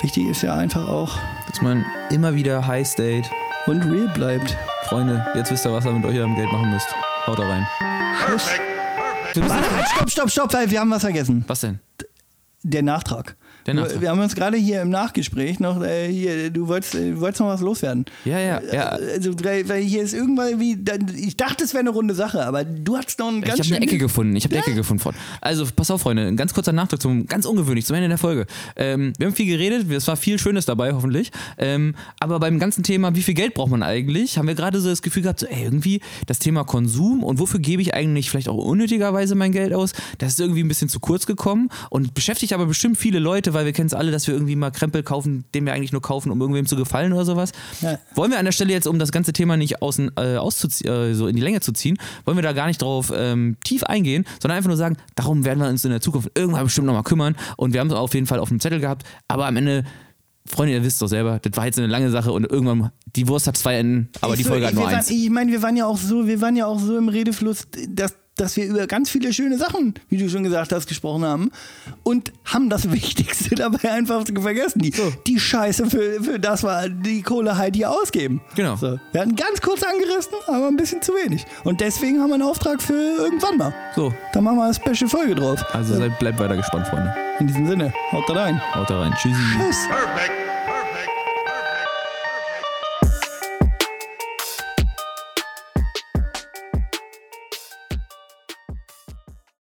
Wichtig ist ja einfach auch Dass man immer wieder High State. Und real bleibt. Freunde, jetzt wisst ihr, was ihr mit eurem Geld machen müsst. Haut da rein. Perfect. Perfect. Warte, halt, stopp, stopp, stopp, wir haben was vergessen. Was denn? Der Nachtrag. Wir haben uns gerade hier im Nachgespräch noch, äh, hier, du wolltest, äh, du wolltest noch was loswerden. Ja, ja, ja. Also, weil, hier ist irgendwann wie, ich dachte, es wäre eine runde Sache, aber du hattest noch einen Ich ganz habe eine Ecke gefunden. Ich habe eine Ecke gefunden. Freund. Also, pass auf, Freunde. Ein ganz kurzer Nachtrag zum, ganz ungewöhnlich, zum Ende der Folge. Ähm, wir haben viel geredet. Es war viel Schönes dabei, hoffentlich. Ähm, aber beim ganzen Thema, wie viel Geld braucht man eigentlich, haben wir gerade so das Gefühl gehabt, so, ey, irgendwie das Thema Konsum und wofür gebe ich eigentlich vielleicht auch unnötigerweise mein Geld aus, das ist irgendwie ein bisschen zu kurz gekommen und beschäftigt aber bestimmt viele Leute, weil wir kennen es alle, dass wir irgendwie mal Krempel kaufen, den wir eigentlich nur kaufen, um irgendwem zu gefallen oder sowas. Ja. Wollen wir an der Stelle jetzt, um das ganze Thema nicht außen, äh, äh, so in die Länge zu ziehen, wollen wir da gar nicht drauf ähm, tief eingehen, sondern einfach nur sagen, darum werden wir uns in der Zukunft irgendwann bestimmt nochmal kümmern und wir haben es auf jeden Fall auf dem Zettel gehabt, aber am Ende, Freunde, ihr wisst doch selber, das war jetzt eine lange Sache und irgendwann, die Wurst hat zwei Enden, aber Ich die so, Folge hat ich- nur eins. Waren, ich meine, wir waren ja auch so, wir waren ja auch so im Redefluss, dass, dass wir über ganz viele schöne Sachen, wie du schon gesagt hast, gesprochen haben und haben das <laughs> Wichtigste dabei einfach vergessen. Die, die Scheiße, für, für das wir die Kohle halt hier ausgeben. Genau. So. Wir hatten ganz kurz angerissen, aber ein bisschen zu wenig. Und deswegen haben wir einen Auftrag für irgendwann mal. So, Da machen wir eine Special-Folge drauf. also seid, bleibt weiter gespannt, Freunde. In diesem Sinne, haut da rein. Haut da rein. Tschüssi. Tschüss. Perfect.